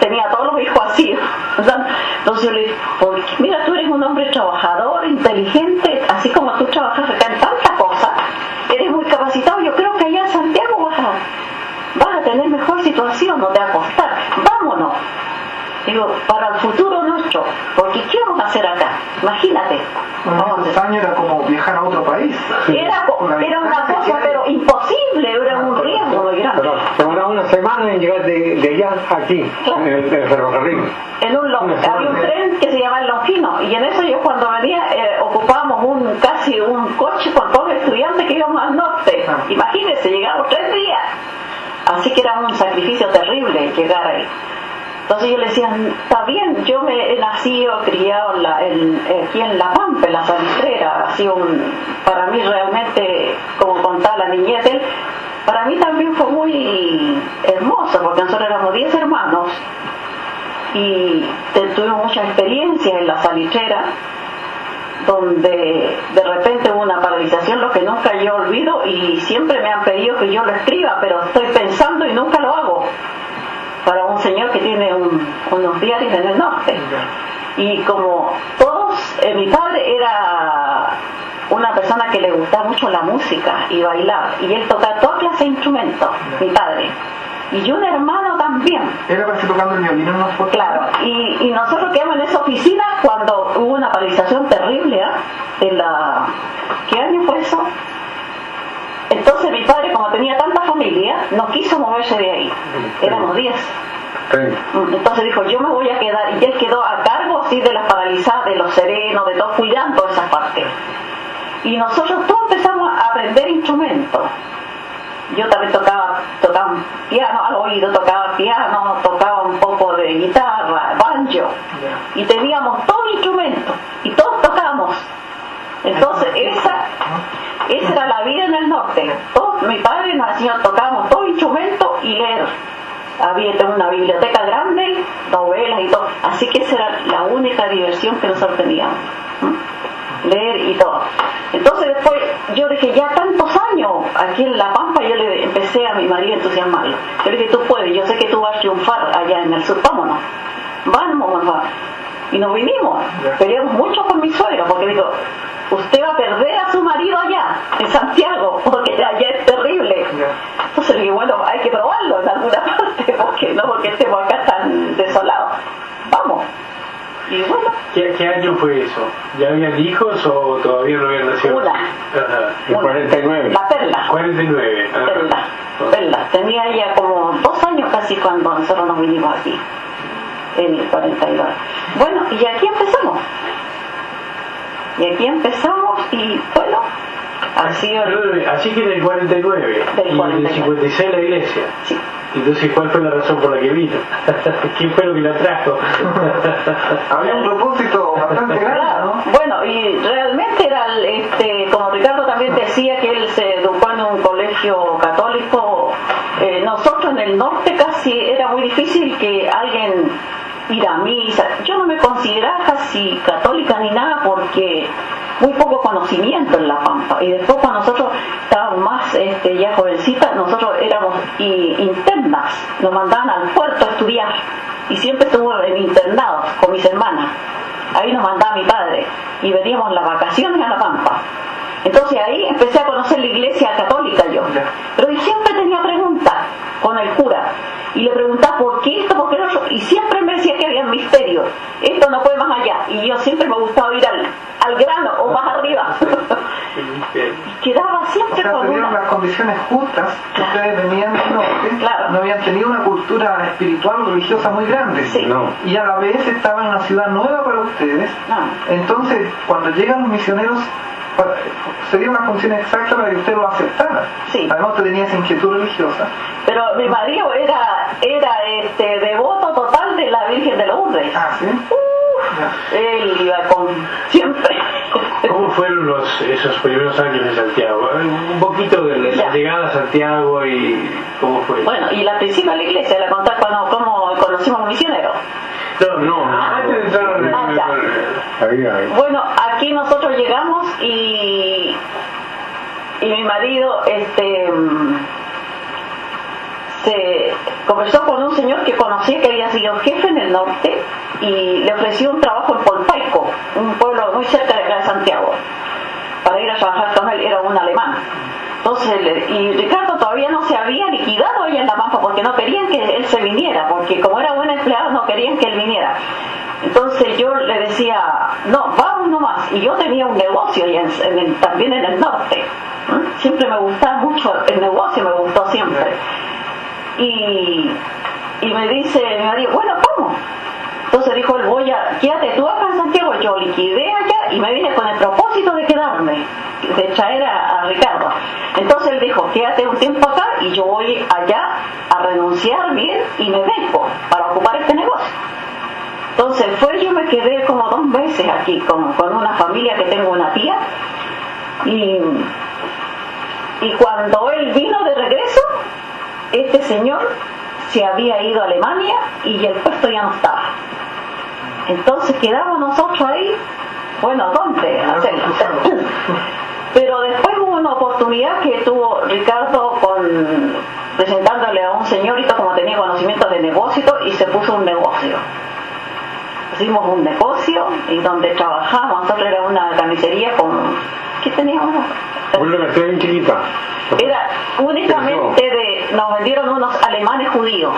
tenía a todos los hijos así. Entonces yo le dije, "Porque, mira, tú eres un hombre trabajador, inteligente, así como tú trabajas acá en tanta cosa, eres muy capacitado, yo creo que allá en Santiago vas a, vas a tener mejor situación, no te va a costar, vámonos. Digo, para el futuro nuestro, porque ¿qué vamos a hacer acá? Imagínate. Bueno, esos años era como viajar a otro país. era, una cosa, pero imposible, era un riesgo muy grande. Pero una semana en llegar de, de allá aquí, en el, en el ferrocarril. En un long- había un tren que se llamaba el Longino, y en eso yo cuando venía eh, ocupábamos un casi un coche con todos los estudiantes que íbamos al norte. Ah. Imagínense, llegamos tres días. Así que era un sacrificio terrible llegar ahí. Entonces yo le decía, está bien, yo me he nacido, criado aquí en La Pampa, en la salitrera, ha sido un, para mí realmente, como contaba la niñez para mí también fue muy hermoso, porque nosotros éramos 10 hermanos y tuvimos mucha experiencia en la salitrera, donde de repente hubo una paralización, lo que nunca yo olvido, y siempre me han pedido que yo lo escriba, pero estoy pensando y nunca lo hago para un señor que tiene un- unos diarios en el norte. Y como todos, eh, mi padre era una persona que le gustaba mucho la música y bailar, y él tocaba toda clase de instrumentos, mi padre. Y un hermano también. Él apareció tocando el violín en una foto. Claro, y, y nosotros quedamos en esa oficina cuando hubo una paralización terrible, ¿ah? En la... ¿Qué año fue eso? Entonces mi padre, como tenía tanta familia, no quiso moverse de ahí. Éramos 10. Mm, Entonces dijo, yo me voy a quedar, y él quedó a cargo así de las paralizadas, de los serenos, de todo, cuidando esa parte. Y nosotros todos empezamos a aprender instrumentos. Yo también tocaba, tocaba piano al oído, tocaba piano, tocaba un poco de guitarra, banjo, y teníamos todo instrumento, y todos tocábamos. Entonces esa, esa era la vida en el norte. Todos, mi padre nos enseñó, tocábamos todo instrumento y leer. Había una biblioteca grande, novelas y todo. Así que esa era la única diversión que nosotros teníamos. Leer y todo. Entonces después yo dije, ya tantos años aquí en La Pampa, yo le empecé a mi marido a entusiasmarlo. Yo le dije, tú puedes, yo sé que tú vas a triunfar allá en el sur, vámonos. Vamos, vamos. Y nos vinimos. Peleamos mucho con mi suegro porque digo, usted va a perder a su marido allá, en Santiago, porque allá es terrible. Entonces le digo, bueno, hay que probarlo en alguna parte, porque no porque estemos acá tan desolados. Vamos. Y bueno, ¿Qué, qué año fue eso? ¿Ya habían hijos o todavía no habían nacido? Una. Ajá. El 49. la perla. 49. ajá. Perla, Perla. Tenía ella como dos años casi cuando nosotros nos vinimos aquí, en el 42. Bueno, y aquí empezamos. Y aquí empezamos y bueno, así Perdóneme, Así que en el 49 Del y en el 49. 56 la iglesia. sí. Entonces, ¿cuál fue la razón por la que vino? ¿Quién fue lo que la trajo? Había un propósito bastante grande, bueno, y realmente era, el, este, como Ricardo también decía que él se educó en un colegio católico, eh, nosotros en el norte casi era muy difícil que alguien ir a misa. Yo no me consideraba casi católica ni nada porque muy poco conocimiento en La Pampa. Y después cuando nosotros estábamos más este, ya jovencitas, nosotros éramos internas, nos mandaban al puerto a estudiar. Y siempre estuve en internados con mis hermanas. Ahí nos mandaba mi padre. Y veníamos las vacaciones a La Pampa. Entonces ahí empecé a conocer la iglesia católica yo. Pero siempre tenía preguntas con el cura. Y le preguntaba por qué esto, por qué otro. Y siempre me decía que había misterios. Esto no puede más allá. Y yo siempre me gustaba ir al, al grano o más arriba. y quedaba O siempre sea, con una... las condiciones justas que ustedes venían del norte, Claro. no habían tenido una cultura espiritual o religiosa muy grande. Sí. No. Y a la vez estaban en una ciudad nueva para ustedes. Ah. Entonces, cuando llegan los misioneros, pa- se dio una función exacta para que usted lo aceptara. Sí. Además, usted tenía esa inquietud religiosa. Pero mi marido era, era este, devoto total de la Virgen de Lourdes. Ah, ¿sí? Él iba con siempre. ¿Cómo fueron los, esos primeros años en Santiago? Un poquito de la Ya. llegada a Santiago y cómo fue. Bueno, y la la iglesia, le contar cuando cómo conocimos a un misionero. No, no, antes de entrar Había, Bueno, aquí nosotros llegamos y, y mi marido este se conversó con un señor que conocía que había sido jefe en el norte y le ofreció un trabajo en Polpaico, un pueblo muy cerca de Santiago, para ir a trabajar con él, era un alemán. Entonces, y Ricardo todavía no se había liquidado allá en La Pampa porque no querían que él se viniera, porque como era buen empleado no querían que él viniera. Entonces yo le decía, no, vamos nomás. Y yo tenía un negocio el- también en el norte. Siempre me gustaba mucho el negocio, me gustó siempre. Y, y me dice mi marido, bueno, vamos. Entonces dijo él, voy a, quédate tú acá en Santiago. Yo liquidé allá y me vine con el propósito de quedarme, de traer a, a Ricardo. Entonces él dijo, quédate un tiempo acá y yo voy allá a renunciar bien y me vengo para ocupar este negocio. Entonces fue, yo me quedé como dos meses aquí con, con una familia que tengo una tía y, y cuando él vino de regreso, este señor se había ido a Alemania y el puesto ya no estaba. Entonces quedamos nosotros ahí, bueno, ¿dónde hacerlo? Pero después hubo una oportunidad que tuvo Ricardo con presentándole a un señorito como tenía conocimiento de negocio y se puso un negocio. Hicimos un negocio y donde trabajamos, nosotros era una carnicería con... ¿Qué teníamos? Una que bien chiquita. Era únicamente de, nos vendieron unos alemanes judíos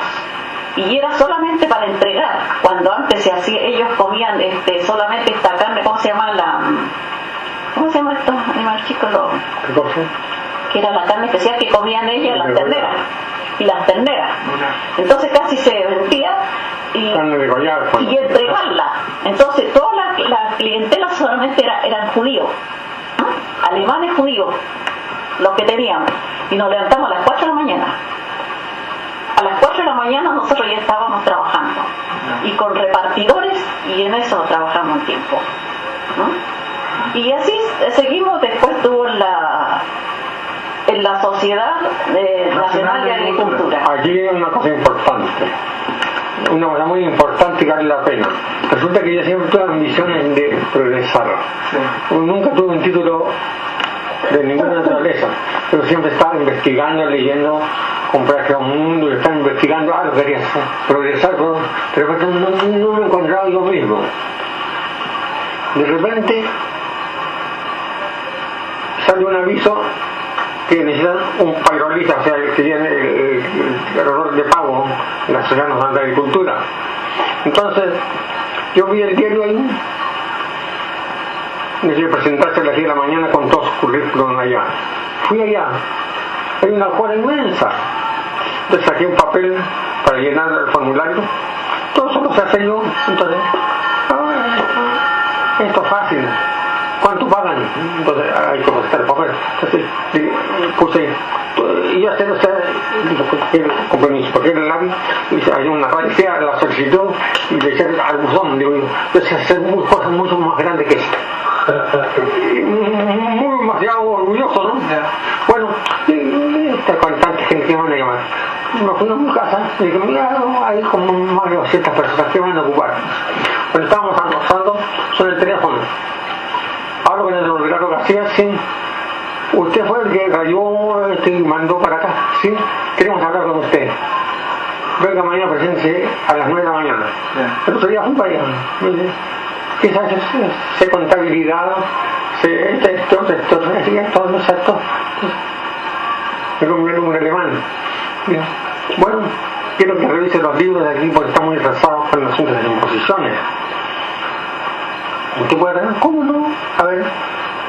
y era solamente para entregar. Cuando antes se hacía, ellos comían este, solamente esta carne, ¿cómo se llama la, cómo se llama estos animales chicos? Los- ¿Qué cosa? que era la carne especial que comían ellas, las terneras y las terneras. Entonces casi se vendía y pues. y entregarla. Entonces, toda la, la clientela solamente era, eran judíos, ¿ah? alemanes judíos, los que teníamos. Y nos levantamos a las 4 de la mañana. A las 4 de la mañana nosotros ya estábamos trabajando. Y con repartidores, y en eso trabajamos un tiempo. Y así seguimos, después tuvo la en la Sociedad eh, Nacional de Agricultura. Aquí viene una cosa importante. Una cosa muy importante que vale la pena. Resulta que yo siempre tuve ambiciones de progresar. Sí. Nunca tuve un título de ninguna naturaleza, pero siempre estaba investigando, leyendo, comprar un mundo estaba investigando algo, quería progresar, pero de repente no, no me encontraba yo mismo. De repente sale un aviso que necesitan un pairolista, o sea, que tiene el, error de pago en la Nacional de Agricultura. Entonces, yo vi el diario ahí, necesité presentarse a las 10 de la mañana con todos los currículums allá. Fui allá, hay una cola inmensa. Entonces saqué un papel para llenar el formulario. Todo solo se hace yo. Entonces, ah, esto es fácil. ¿Cuánto pagan? Entonces hay que buscar el papel. Entonces puse, y yo hacer, o sea, con permiso, porque era el labio, y hay una raya, la solicitud y le eché al buzón, digo yo, entonces hacer cosas mucho más grandes que esto. muy demasiado orgulloso, ¿no? Bueno, esta tanta gente que van a llamar. Me fui a mi casa y dije, mira, hay como más de 200 personas que van a ocupar. Cuando estábamos almorzando, son el teléfono hablo con el Ricardo García, sí. Usted fue el que cayó este, y mandó para acá, sí. Queremos hablar con usted. Venga mañana presente a las 9 de la mañana. Entonces ya fui para allá. Quizás sé contabilidad, sé esto, esto, esto, esto, esto. Era un, un alemán. Bueno, quiero que revise los libros de aquí porque están muy con los asuntos de las imposiciones. ¿Cómo no? A ver,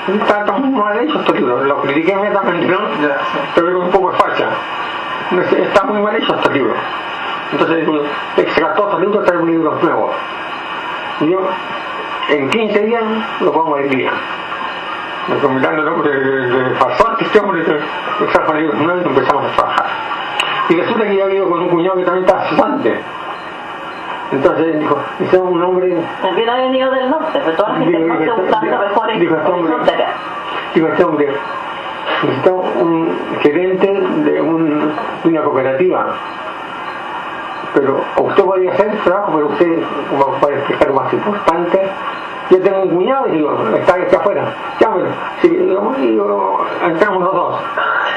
está tan mal hecho estos libros. Lo critiqué inmediatamente, ¿no? Pero con un poco de facha. Está muy mal hecho estos libros. Entonces, se gastó estos libros traer un libro nuevo. Y yo, en 15 días, lo pongo al día. Recomendando de, de, de este hombre que saca libros nuevos y empezamos a trabajar. Y resulta que yo vivo con un cuñado que también está asustante entonces dijo, es un hombre... También ha venido del norte, pero toda la gente del norte buscando mejores dijo, este hombre, dijo este hombre, necesita un gerente de, un, de una cooperativa pero usted podría hacer el trabajo, pero usted va a ocupar este cargo más importante. Yo tengo un cuñado y digo, está aquí afuera, llámelo. Sí, y entramos los dos.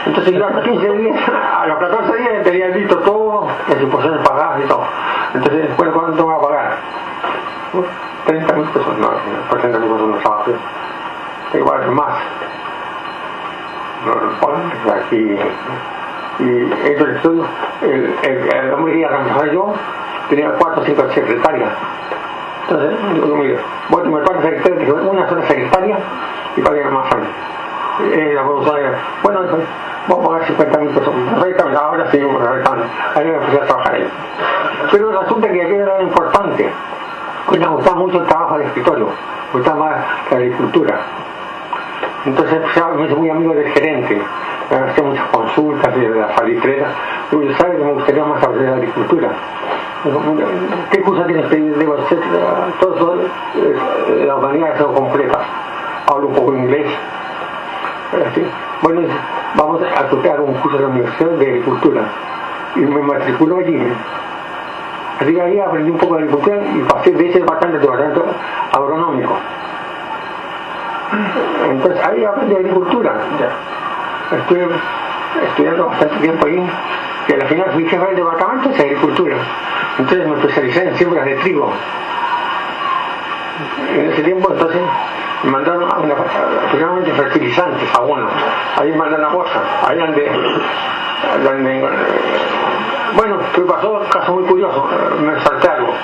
Entonces yo a los 15 días, a los 14 días tenía listo todo, las imposiciones pagadas y todo. Entonces después cuánto va a pagar? 30 mil pesos, no, por 30 mil pesos no trabajo. Tengo que pagar más. No, no, aquí y eso el estudio, el, el, el hombre que iba yo tenía cuatro o cinco secretarias. Entonces, digo, mire, voy a tomar cuatro secretarias, una sola secretaria y pagué más años. Eh, bueno, vamos a pagar 50 mil pesos. Perfectamente, ahora sí, perfectamente. Ahí me empecé a trabajar ahí. Pero resulta que aquello era importante. Me gustaba mucho el trabajo de escritorio, me gustaba más la agricultura. Entonces ya me hice muy amigo del gerente, hacía muchas consultas de la salitrera. Yo sabe que me gustaría más hablar de la agricultura. ¿Qué cosa tienes que debo hacer? Todo, todo, eh, la humanidad es completa. Hablo un poco inglés. Bueno, vamos a tocar un curso de la Universidad de Agricultura. Y me matriculó allí. Así que ahí aprendí un poco de agricultura y pasé de ese de departamento agronómico. Entonces ahí aprendí agricultura. Estuve estudiando bastante tiempo ahí y al final fui jefe del departamento de agricultura. Entonces me especialicé en siembras de trigo. En ese tiempo entonces mandaron una, primeramente fertilizantes, abonos. Ahí me mandaron a bolsa, ahí donde bueno, ¿qué pasó? Caso muy curioso, me salté algo.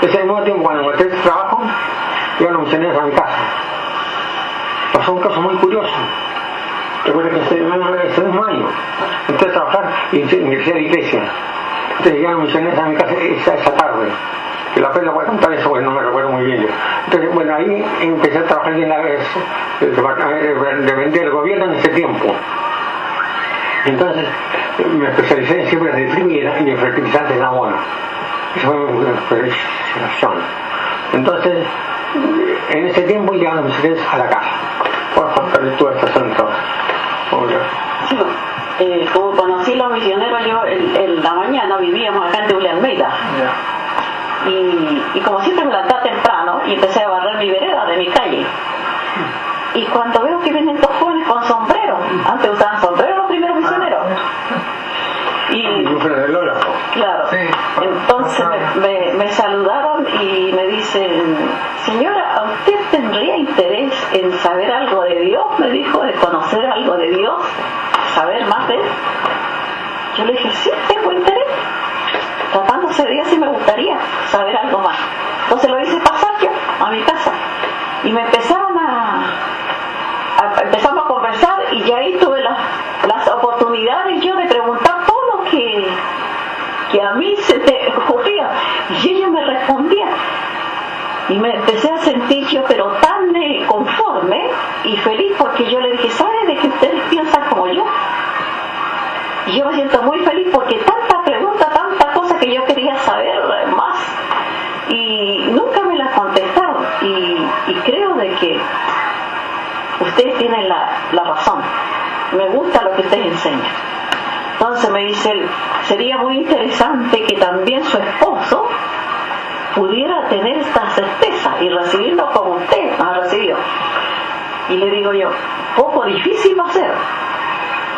Ese mismo tiempo cuando me metí trabajo, yo no me a mi casa pasó un caso muy curioso. Recuerda que este, este mismo año entré a trabajar y ingresé a la iglesia. Entonces llegaron misioneros a mi casa esa, esa tarde. Que la pena voy a contar eso porque no me recuerdo muy bien yo. Entonces, bueno, ahí empecé a trabajar en la vez de vender el gobierno en ese tiempo. Entonces me especialicé en siembras de trigo y en fertilizantes en abono. Esa fue mi especialización. Entonces, en ese tiempo llegaron los misioneros a la casa por todo este asunto. Sí, eh, como conocí los misioneros, yo en, la mañana vivíamos acá en Teule Almeida. Y, y, como siempre me levanté temprano y empecé a barrer mi vereda de mi calle. Y cuando veo que vienen dos jóvenes con sombrero, Antes usaban sombrero los primeros misioneros. Y. Claro. Entonces me, me- me saludaron y me dicen, señora, ¿a usted tendría interés en saber algo de Dios? Me dijo, de conocer algo de Dios, saber más de él. Yo le dije, sí, tengo interés. Tratándose de Dios sí me gustaría saber algo más. Entonces lo hice pasar yo a mi casa. Y me empezaron y ya ahí tuve las, las oportunidades yo de preguntar todo lo que, que a mí se me ocurría y ella me respondía y me empecé a sentir yo pero tan eh, conforme y feliz porque yo le dije ¿sabe de que ustedes piensan como yo? y yo me siento muy feliz porque tanta pregunta, tanta cosa que yo quería saber eh, más y nunca me las contestaron y, y creo de que ustedes tienen la, la razón. Me gusta lo que ustedes enseñan. Entonces me dice él, sería muy interesante que también su esposo pudiera tener esta certeza y recibirlo como usted ha recibido. Y le digo yo, poco difícil va a ser.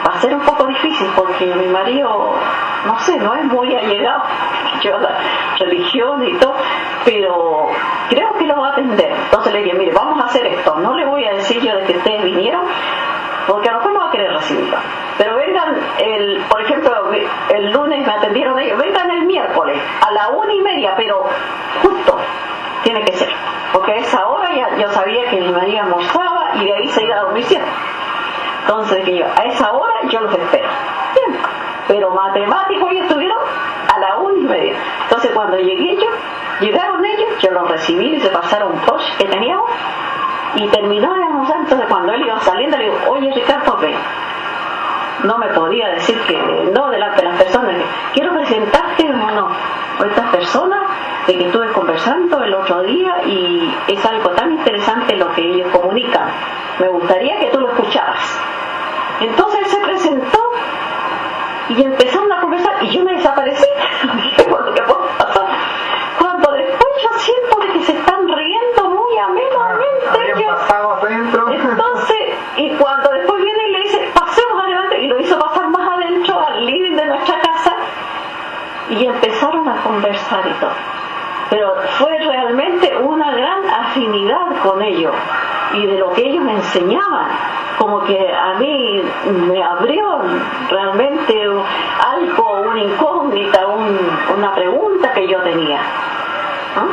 Va a ser un poco difícil porque mi marido, no sé, no es muy allegado yo a la religión y todo, pero creo que lo va a atender. Entonces le dije, mire, vamos a hacer esto. No le voy a decir yo de que ustedes vinieron, porque a lo mejor a. Pero vengan, el, por ejemplo, el lunes me atendieron ellos, vengan el miércoles a la una y media, pero justo tiene que ser. Porque a esa hora ya yo sabía que mi marido almorzaba y de ahí se iba a dormir siempre. Entonces dije yo, a esa hora yo los espero. Bien. Pero matemáticos ellos estuvieron a la una y media. Entonces cuando llegué yo, llegaron ellos, yo los recibí y se pasaron un que teníamos y terminó de almorzar. Entonces cuando él iba saliendo le digo, oye Ricardo, ven. No me podía decir que no delante de las personas. Quiero presentarte uno a estas personas de que estuve conversando el otro día y es algo tan interesante lo que ellos comunican. Me gustaría que tú lo escucharas. Entonces él se presentó y empezaron a conversar y yo me desaparecí. Dije, "Bueno, ¿qué puede pasar?". Cuando después yo siento de que se están riendo muy amenamente Habían ellos. pasado adentro. Entonces, y cuando después viene y le dice, pasemos adelante, y lo hizo pasar más adentro al living de nuestra casa, y empezaron Pero fue realmente una gran afinidad con ellos y de lo que ellos me enseñaban. Como que a mí me abrió realmente algo, una incógnita, un- una pregunta que yo tenía. ¿Ah?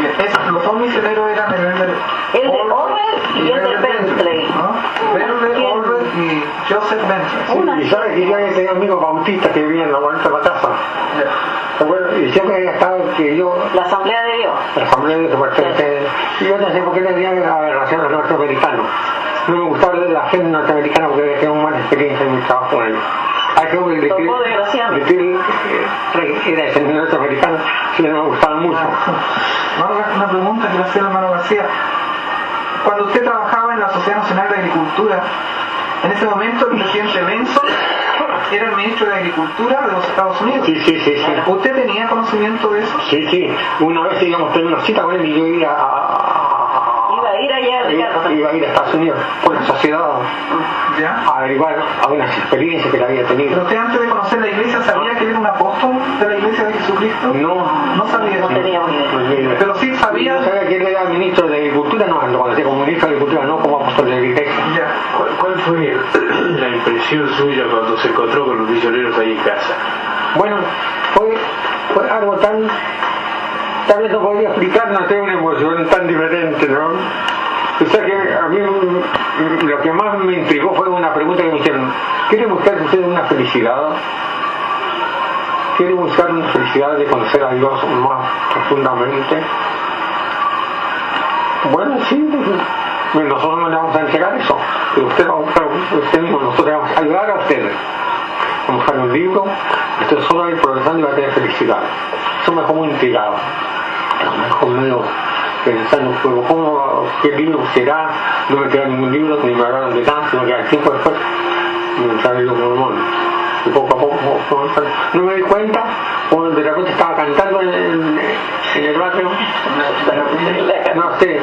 Y es- los dos misioneros eran el de El de Orwell y el de Bentley. ¿no? Bentley, ¿Quién? Orwell y Joseph Bentley. Una- Y sabes que yo había tenido amigos bautistas que vivían en la vuelta de la casa. Y siempre había estado que yo, La Asamblea de Dios. la asamblea de pertenece, y yo no sé por qué tenía la relación a los norteamericanos. No me gustaba la gente norteamericana porque había tenido una mala experiencia en mi trabajo con ellos. Hay que hombre que era ese norteamericano, sí no me gustaban mucho. Ahora, una pregunta que le hacía el hermano García. Cuando usted trabajaba en la Sociedad Nacional de Agricultura, en ese momento el presidente Benson era el ministro de Agricultura de los Estados Unidos. Sí, sí, sí, sí. ¿Usted tenía conocimiento de eso? Sí, sí. Una vez íbamos a tener una cita con él y yo iba a, Iba a ir allá, Ricardo. iba a ir a Estados Unidos con la sociedad ¿Ya? a averiguar algunas experiencias que él había Pero tenido. usted antes de conocer la iglesia sabía que era un apóstol de la iglesia de Jesucristo? No, No sabía No teníamos idea. no tenía idea. Pero sí sabía. Yo sabía que él era ministro de Agricultura, no, lo conocía como ministro de Agricultura, no como apóstol de la iglesia. Impresión suya cuando se encontró con los misioneros ahí en casa? Bueno, fue, fue algo tan, tal vez no podría explicar, no sé, una emoción tan diferente, ¿no? O sea que a mí mm, lo que más me intrigó fue una pregunta que me hicieron, ¿quiere buscar usted una felicidad? ¿Quiere buscar una felicidad de conocer a Dios más profundamente? Bueno, sí, nosotros no le vamos a entregar eso, pero usted va a buscar usted mismo, nosotros le vamos a ayudar a ustedes a buscar un libro, usted solo va a ir progresando y va a tener felicidad. Eso me dejó muy intrigado. Me dejó medio pensando, pero ¿cómo, ¿qué libro será? No me queda ningún libro, ni me hablaron de nada, sino que al tiempo después me el libro mormón. Y poco a poco, no me di cuenta, cuando de repente estaba cantando en, en- en el barrio, no sé,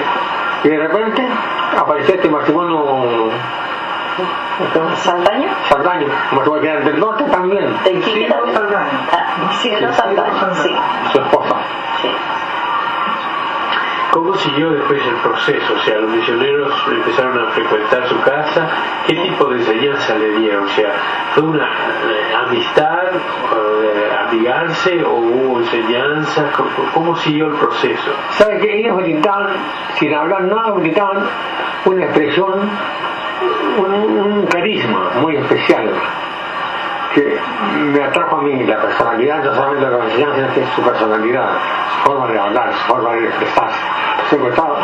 y de repente apareció este matrimonio ¿Saldaño? Saldaño, tuvo que quedar del norte también, ¿De Isidro? Saldaña. Ah, Isidro Saldaño, sí. su esposa. sí. ¿Cómo siguió después el proceso? O sea, los misioneros empezaron a frecuentar su casa. ¿Qué tipo de enseñanza le dieron? O sea, ¿fue una eh, amistad, eh, amigarse o hubo enseñanza? ¿Cómo, siguió el proceso? ¿Sabe que ellos gritaban, sin hablar nada, gritaban una expresión, un carisma muy especial que me atrajo a mí la personalidad, no solamente lo que me enseñaban, sino que su personalidad, su forma de hablar, su forma de expresarse. Siempre estaba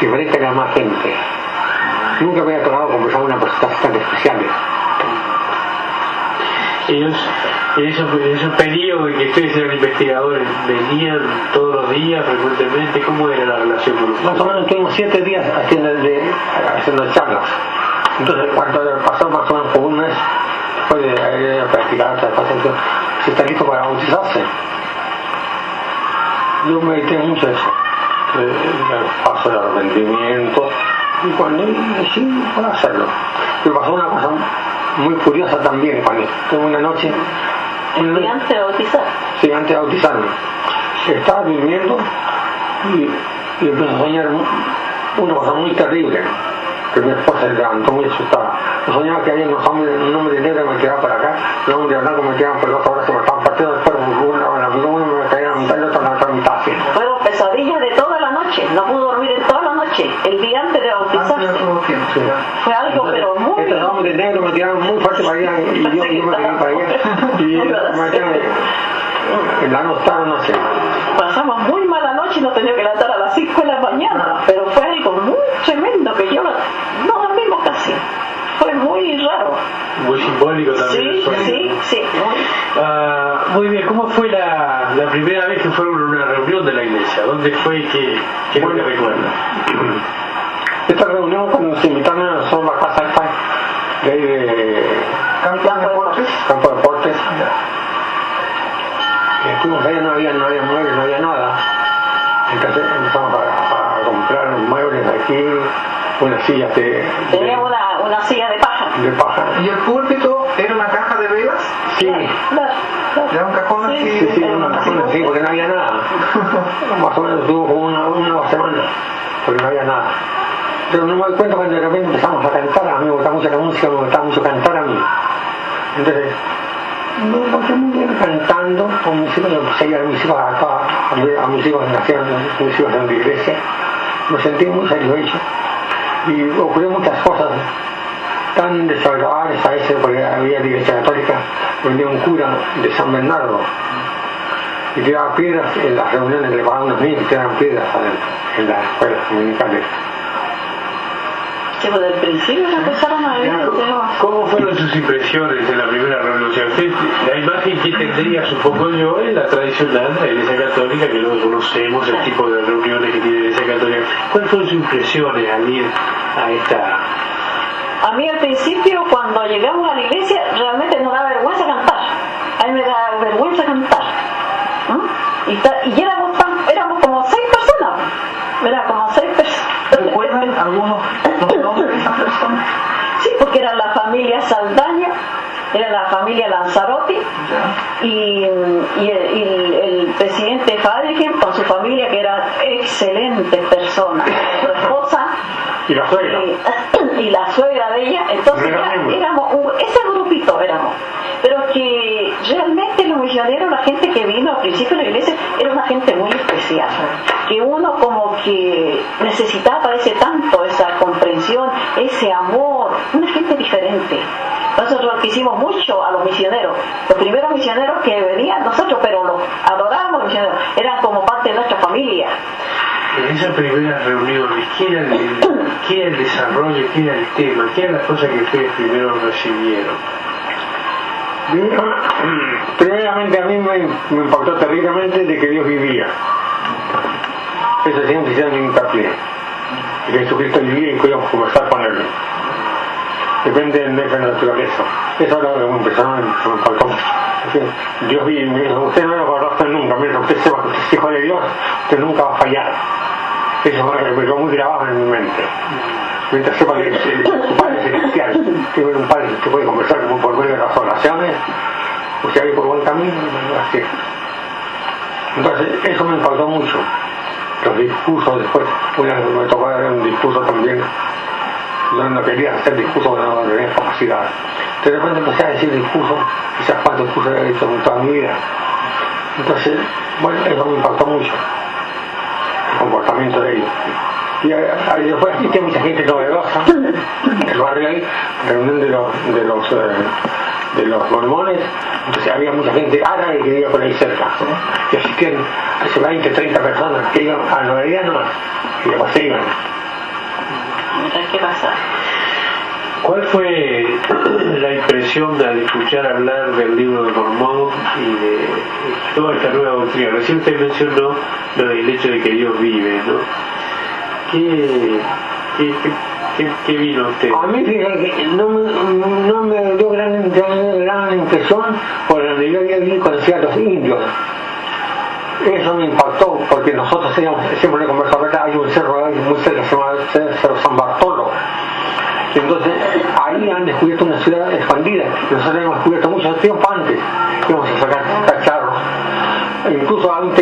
diferente a la más gente. Nunca me había tocado conversar con una persona tan especial. Ellos, en esos, esos periodos en que ustedes eran investigadores, venían todos los días frecuentemente. ¿Cómo era la relación con Más o ustedes? menos tuvimos siete días haciendo, de- haciendo charlas. Entonces, cuando pasó más o menos como un mes, después de haber practicado esta paciente, se está listo para bautizarse. Yo medité mucho eso, eh, el paso del arrepentimiento, y cuando decidí por hacerlo. Me pasó una cosa muy curiosa también, cuando tuve una noche, Y antes de bautizar. Sí, antes de bautizarme. Estaba durmiendo y, y empecé a soñar una cosa muy terrible. Que mi esposa se levantó muy asustada. Yo soñaba que había unos hombres, un hombre negro que me tiraba para acá, un hombre blanco me tiraban por los otro brazo, me estaban partiendo el cuerpo, uno en la mitad, uno me caía en la mitad y otro en la otra mitad. Fueron pesadillas de toda la noche. No pudo dormir en toda la noche. El día antes de de bautizarse. Sí. Fue algo, pero muy. Estos hombres negros me tiraban muy fuerte para allá y yo, yo me caí para allá. Y me tiraban en la noche, no sé. Pasamos muy mala noche y nos teníamos que levantar a las 5 de la mañana. Pero fue algo muy tremendo que yo no. Fue muy raro. Muy simbólico también. Sí, sí, sí. muy- Ah, muy bien, ¿cómo fue la, la primera vez que fueron a una reunión de la iglesia? ¿Dónde fue y qué, qué es lo que recuerda? Esta reunión cuando nos invitaron a nosotros a la casa esta, de ahí de Campo de deportes. Campo de Deportes. Y Estuvimos ahí, no había, no había muebles, no había nada. Entonces empezamos a, a comprar muebles aquí, unas sillas de, Tenía de, una, una silla de paja. de paja. Y el púlpito era una caja de velas. Sí, Claro, claro. Era un cajón Sí, así. sí, sí, Era una una cajón así, porque no había nada. Más o menos tuvo como una, una semanas, porque no había nada. Pero no me doy cuenta cuando de repente empezamos a cantar, a mí me gustaba mucho la música, me gustaba mucho cantar a mí. Entonces, me encontré muy bien cantando con mis hijos, puse a llevar a mis hijos acá, a, a mis hijos nacieron, mis hijos en la iglesia. Me sentí muy satisfecho y ocurrió muchas cosas tan desagradables a veces porque había la iglesia católica, venía un cura de San Bernardo y tiraba piedras en las reuniones, le pagaban unos niños y tiraban piedras adentro, en las escuelas dominicales. Que desde el principio empezaron a el tema. ¿Cómo fueron sus impresiones en la primera usted, la imagen que tendría, supongo yo, es la tradicional de la Iglesia Católica, que no conocemos el tipo de reuniones que tiene la Iglesia Católica. ¿Cuáles fueron sus impresiones al ir a esta... A mí al principio, cuando llegamos a la iglesia, realmente nos da vergüenza cantar. A mí me da vergüenza cantar. ¿Mm? Y, ta- y éramos, tan- éramos como seis personas. Era como seis personas. ¿Recuerdan algunos los nombres de esas personas? Sí, porque era la familia Saldaña, era la familia Lanzarotti Ya. y, y el, y el- el presidente su familia, que eran excelentes personas. Su esposa Y la suegra. y, y la suegra de ella, entonces ya éramos un- ese grupito éramos. Pero que misioneros, la gente que vino al principio de la iglesia, era una gente muy especial. Que uno como que necesitaba, parece tanto, esa comprensión, ese amor, una gente diferente. Nosotros quisimos mucho a los misioneros. Los primeros misioneros que venían nosotros, pero los adorábamos misioneros, eran como parte de nuestra familia. En esas primeras reuniones, ¿qué era, el, era el desarrollo, qué era el tema, qué eran las cosas que ustedes primero recibieron? Primeramente a mí me, impactó terriblemente de que Dios vivía. Eso siempre hicieron hincapié. Que Jesucristo vivía y podíamos conversar con él. Depende de nuestra naturaleza. Eso es lo que empezaron me impactó mucho. Dios vive, usted no lo conoce nunca, mira, usted usted es hijo de Dios, usted nunca va a fallar. Eso me quedó muy grabado en mi mente. Mientras sepa que su padre es cristiano, que un padre que puede conversar por medio de las oraciones, o sea, hay por buen camino, así. Entonces, eso me impactó mucho. Los discursos después, me tocó dar un discurso también. Yo no quería hacer discursos no tenía capacidad. De repente empecé a decir discursos, quizás cuántos discursos he hecho en toda mi vida. Entonces, bueno, eso me impactó mucho, el comportamiento de ellos. Y ahí después existe mucha gente novedosa, el barrio ahí, reunión de los, de los, eh, de los mormones, entonces había mucha gente árabe que vivía por ahí cerca, y asistían hace 20, 30 personas que iban a la novedad nomás, y después se iban. Qué pasa. ¿Cuál fue la impresión al escuchar hablar del libro de Mormón y de toda esta nueva doctrina? Recién usted mencionó lo del hecho de que Dios vive, ¿no? ¿Qué, qué, qué, vino usted? A mí fíjate que no, no me dio gran, gran, impresión por donde yo había vivido y los indios. Eso me impactó porque nosotros teníamos, siempre converso ¿verdad? hay un cerro muy cerca, se llama Cerro San Bartolo. Entonces ahí han descubierto una ciudad expandida. Nosotros hemos descubierto mucho tiempo antes. Íbamos a sacar cacharros. Incluso aún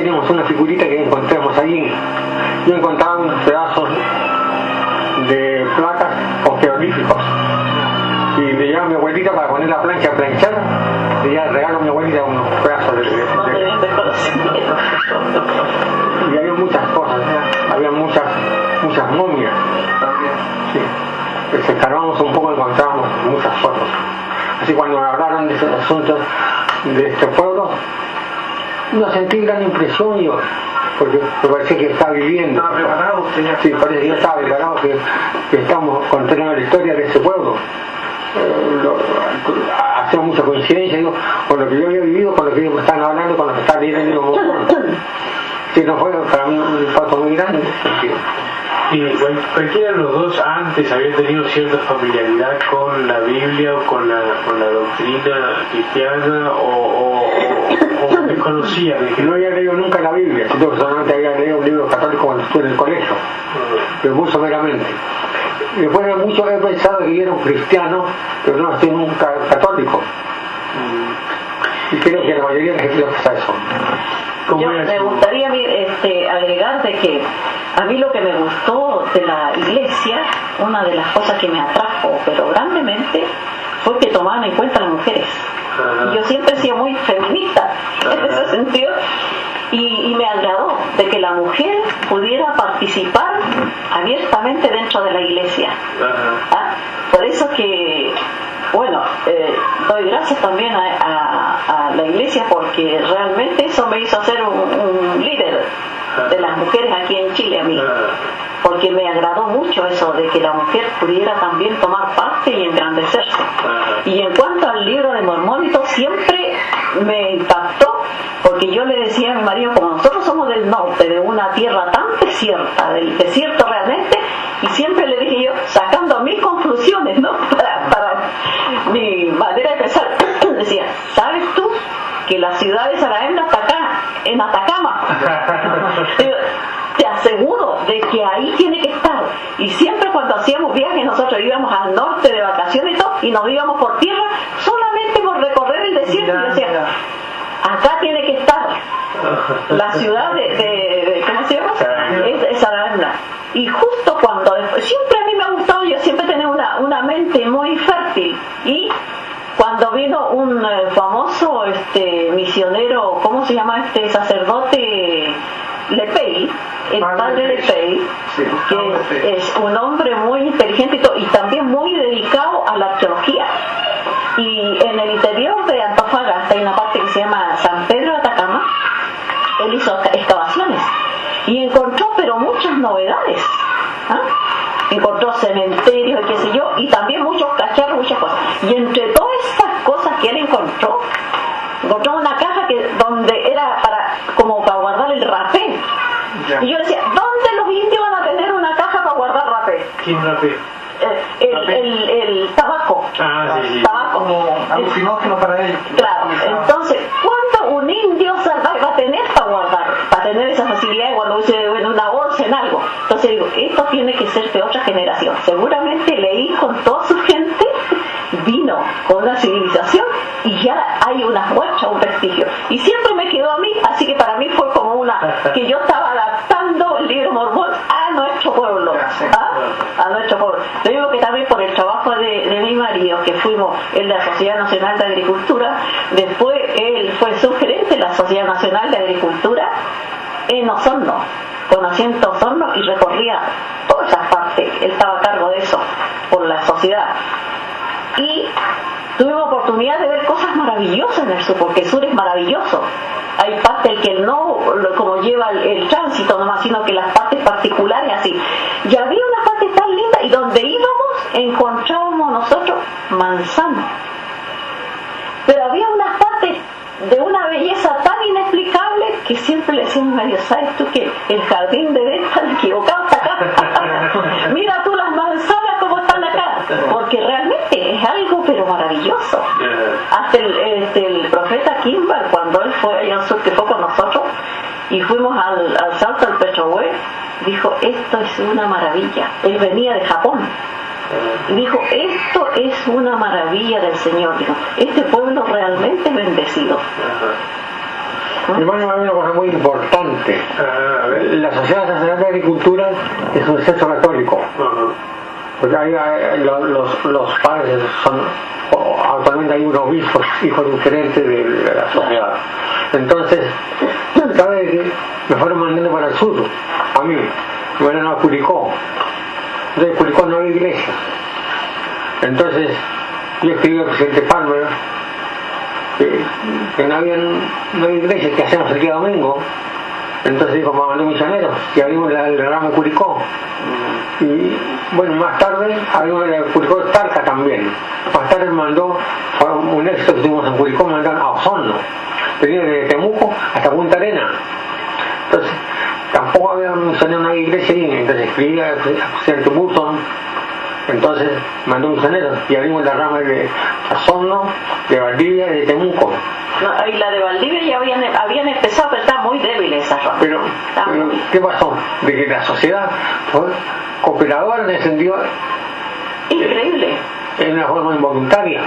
plancha a planchar. Le llevaba regalo a mi abuelita unos pedazos de, de- y había muchas cosas, había muchas, muchas momias. Sí. Pues escarbamos un poco encontramos muchas fotos. Así cuando me hablaron de ese asunto de este pueblo, no sentí gran impresión yo, porque me parecía que estaba viviendo. Estaba preparado ya. Sí, parece que yo estaba preparado que, que estamos contando la historia de ese pueblo. Lo- hacía mucha coincidencia digo, con lo que yo había vivido, con lo que ellos me están hablando, con lo que están viviendo. Digo, Sí, no fue para mí un impacto muy grande en ese sentido. Y cual- cualquiera de los dos antes había tenido cierta familiaridad con la Biblia o con la, con la doctrina cristiana o, o, o, o Que no había leído nunca la Biblia, que solamente había leído un libro católico cuando estuve en el colegio, pero muy someramente. Y después de mucho he pensado que yo era un cristiano, pero no estoy nunca católico. Y creo que la mayoría de la gente le pasa eso. ¿Cómo Yo me gustaría este, agregar de que a mí lo que me gustó de la iglesia, una de las cosas que me atrajo, pero grandemente, fue que tomaban en cuenta a las mujeres. Ajá. Y yo siempre he sido muy feminista en ese sentido. Y, y me agradó de que la mujer pudiera participar abiertamente dentro de la iglesia. Ah, Por eso que, bueno, eh, doy gracias también a, a- a la iglesia porque realmente eso me hizo ser un, un líder de las mujeres aquí en Chile a mí. Porque me agradó mucho eso de que la mujer pudiera también tomar parte y engrandecerse. Y en cuanto al libro de Mormónito, siempre me impactó porque yo le decía a mi marido, como nosotros somos del norte, de una tierra tan desierta, del desierto realmente, y siempre le dije yo, sacando mis conclusiones, ¿no? Para, para mi manera de pensar, decía, ¿sabes tú que la ciudad de Saraemla está acá, en Atacama? Te aseguro de que ahí tiene que estar. Y siempre cuando hacíamos viajes nosotros íbamos al norte de vacaciones y todo, y nos íbamos por tierra solamente por recorrer el desierto. Y decía, acá tiene que estar la ciudad de, de- de- ¿cómo se llama? Es, es. Y justo cuando, siempre a mí me ha gustado, yo siempre tenía una, una mente muy fértil. Y cuando vino un eh, famoso este misionero, ¿cómo se llama este sacerdote? Lepey, el Padre padre Lepey. Sí, que es un hombre muy inteligente y también muy dedicado a la arqueología. Y en el interior de Antofagasta hay una parte que se llama San Pedro de Atacama, él hizo excavaciones y encontró pero muchas novedades. ¿ah? Encontró cementerios y qué sé yo, y también muchos cacharros, muchas cosas. Y entre todas estas cosas que él encontró, encontró una caja que donde era para como para guardar el rapé. Ya. Y yo decía, ¿dónde los indios van a tener una caja para guardar rapé? Eh, el, el, el tabaco. Ah, sí, sí. Tabaco. Como alucinógeno para ellos. Claro, entonces, ¿cuándo un indio salvaje va a tener para guardar? Para tener esa facilidad de guardar en una bolsa, en algo. Entonces digo, esto tiene que ser de otra generación. Seguramente leí con toda su gente, vino con la civilización y ya hay una muestra, un prestigio. Y siempre me quedó a mí fue como una, que yo estaba adaptando el libro mormón a nuestro a nuestro pueblo. Te digo que también por el trabajo de, de mi marido, que fuimos en la Sociedad Nacional de Agricultura, después él fue subgerente de la Sociedad Nacional de Agricultura en Osorno, conociendo Osorno y recorría todas esas partes, él estaba a cargo de eso por la sociedad. Y tuvimos oportunidad de ver cosas maravillosas en el sur, porque el sur es maravilloso. Hay partes que no como lleva el, el tránsito nomás, sino que las partes particulares así. Y había unas partes tan lindas y donde íbamos encontrábamos nosotros manzanos. Pero había unas partes de una belleza tan inexplicable que siempre le decían a Dios, ¿sabes tú que el jardín de Edén está equivocado está acá? Mira tú las manzanas como están acá, porque realmente es algo pero maravilloso. Hasta el, este, el profeta Kimball, cuando él fue allá al sur, que fue con nosotros, y fuimos al, al salto del Petrohue, dijo, esto es una maravilla. Él venía de Japón. Y dijo, esto es una maravilla del Señor. Dijo, este pueblo realmente es bendecido. Hermano, hay una cosa muy importante. A ver. La Sociedad Nacional de Agricultura es un centro católico. Hay, hay- lo- los, los padres son, actualmente hay obispos, hijos diferentes de, de la sociedad. Entonces, ¿sabe que me fueron mandando para el sur? A mí, me mandaron a Curicó. Entonces, en Curicó no hay iglesia. Entonces, yo escribí al presidente Palmer que, que no, había, no hay iglesia, que hacemos el día domingo? Entonces dijo, vamos a mandar misioneros y abrimos la, el ramo Curicó. Y bueno, más tarde abrimos el Curicó Talca también. Más tarde mandó, fue un éxito que tuvimos en Curicó, mandaron a Osorno. Venía de Temuco hasta Punta Arena. Entonces, tampoco había misionero en una iglesia ahí. Entonces escribí al presidente Burton entonces mandó misioneros y abrimos la rama de Osorno, de Valdivia y de Temuco. No, y la de Valdivia ya habían, habían empezado, pero está muy débil esa rama. Pero, ¿qué pasó? De que la sociedad fue cooperadora sentido, Increíble. en una forma involuntaria.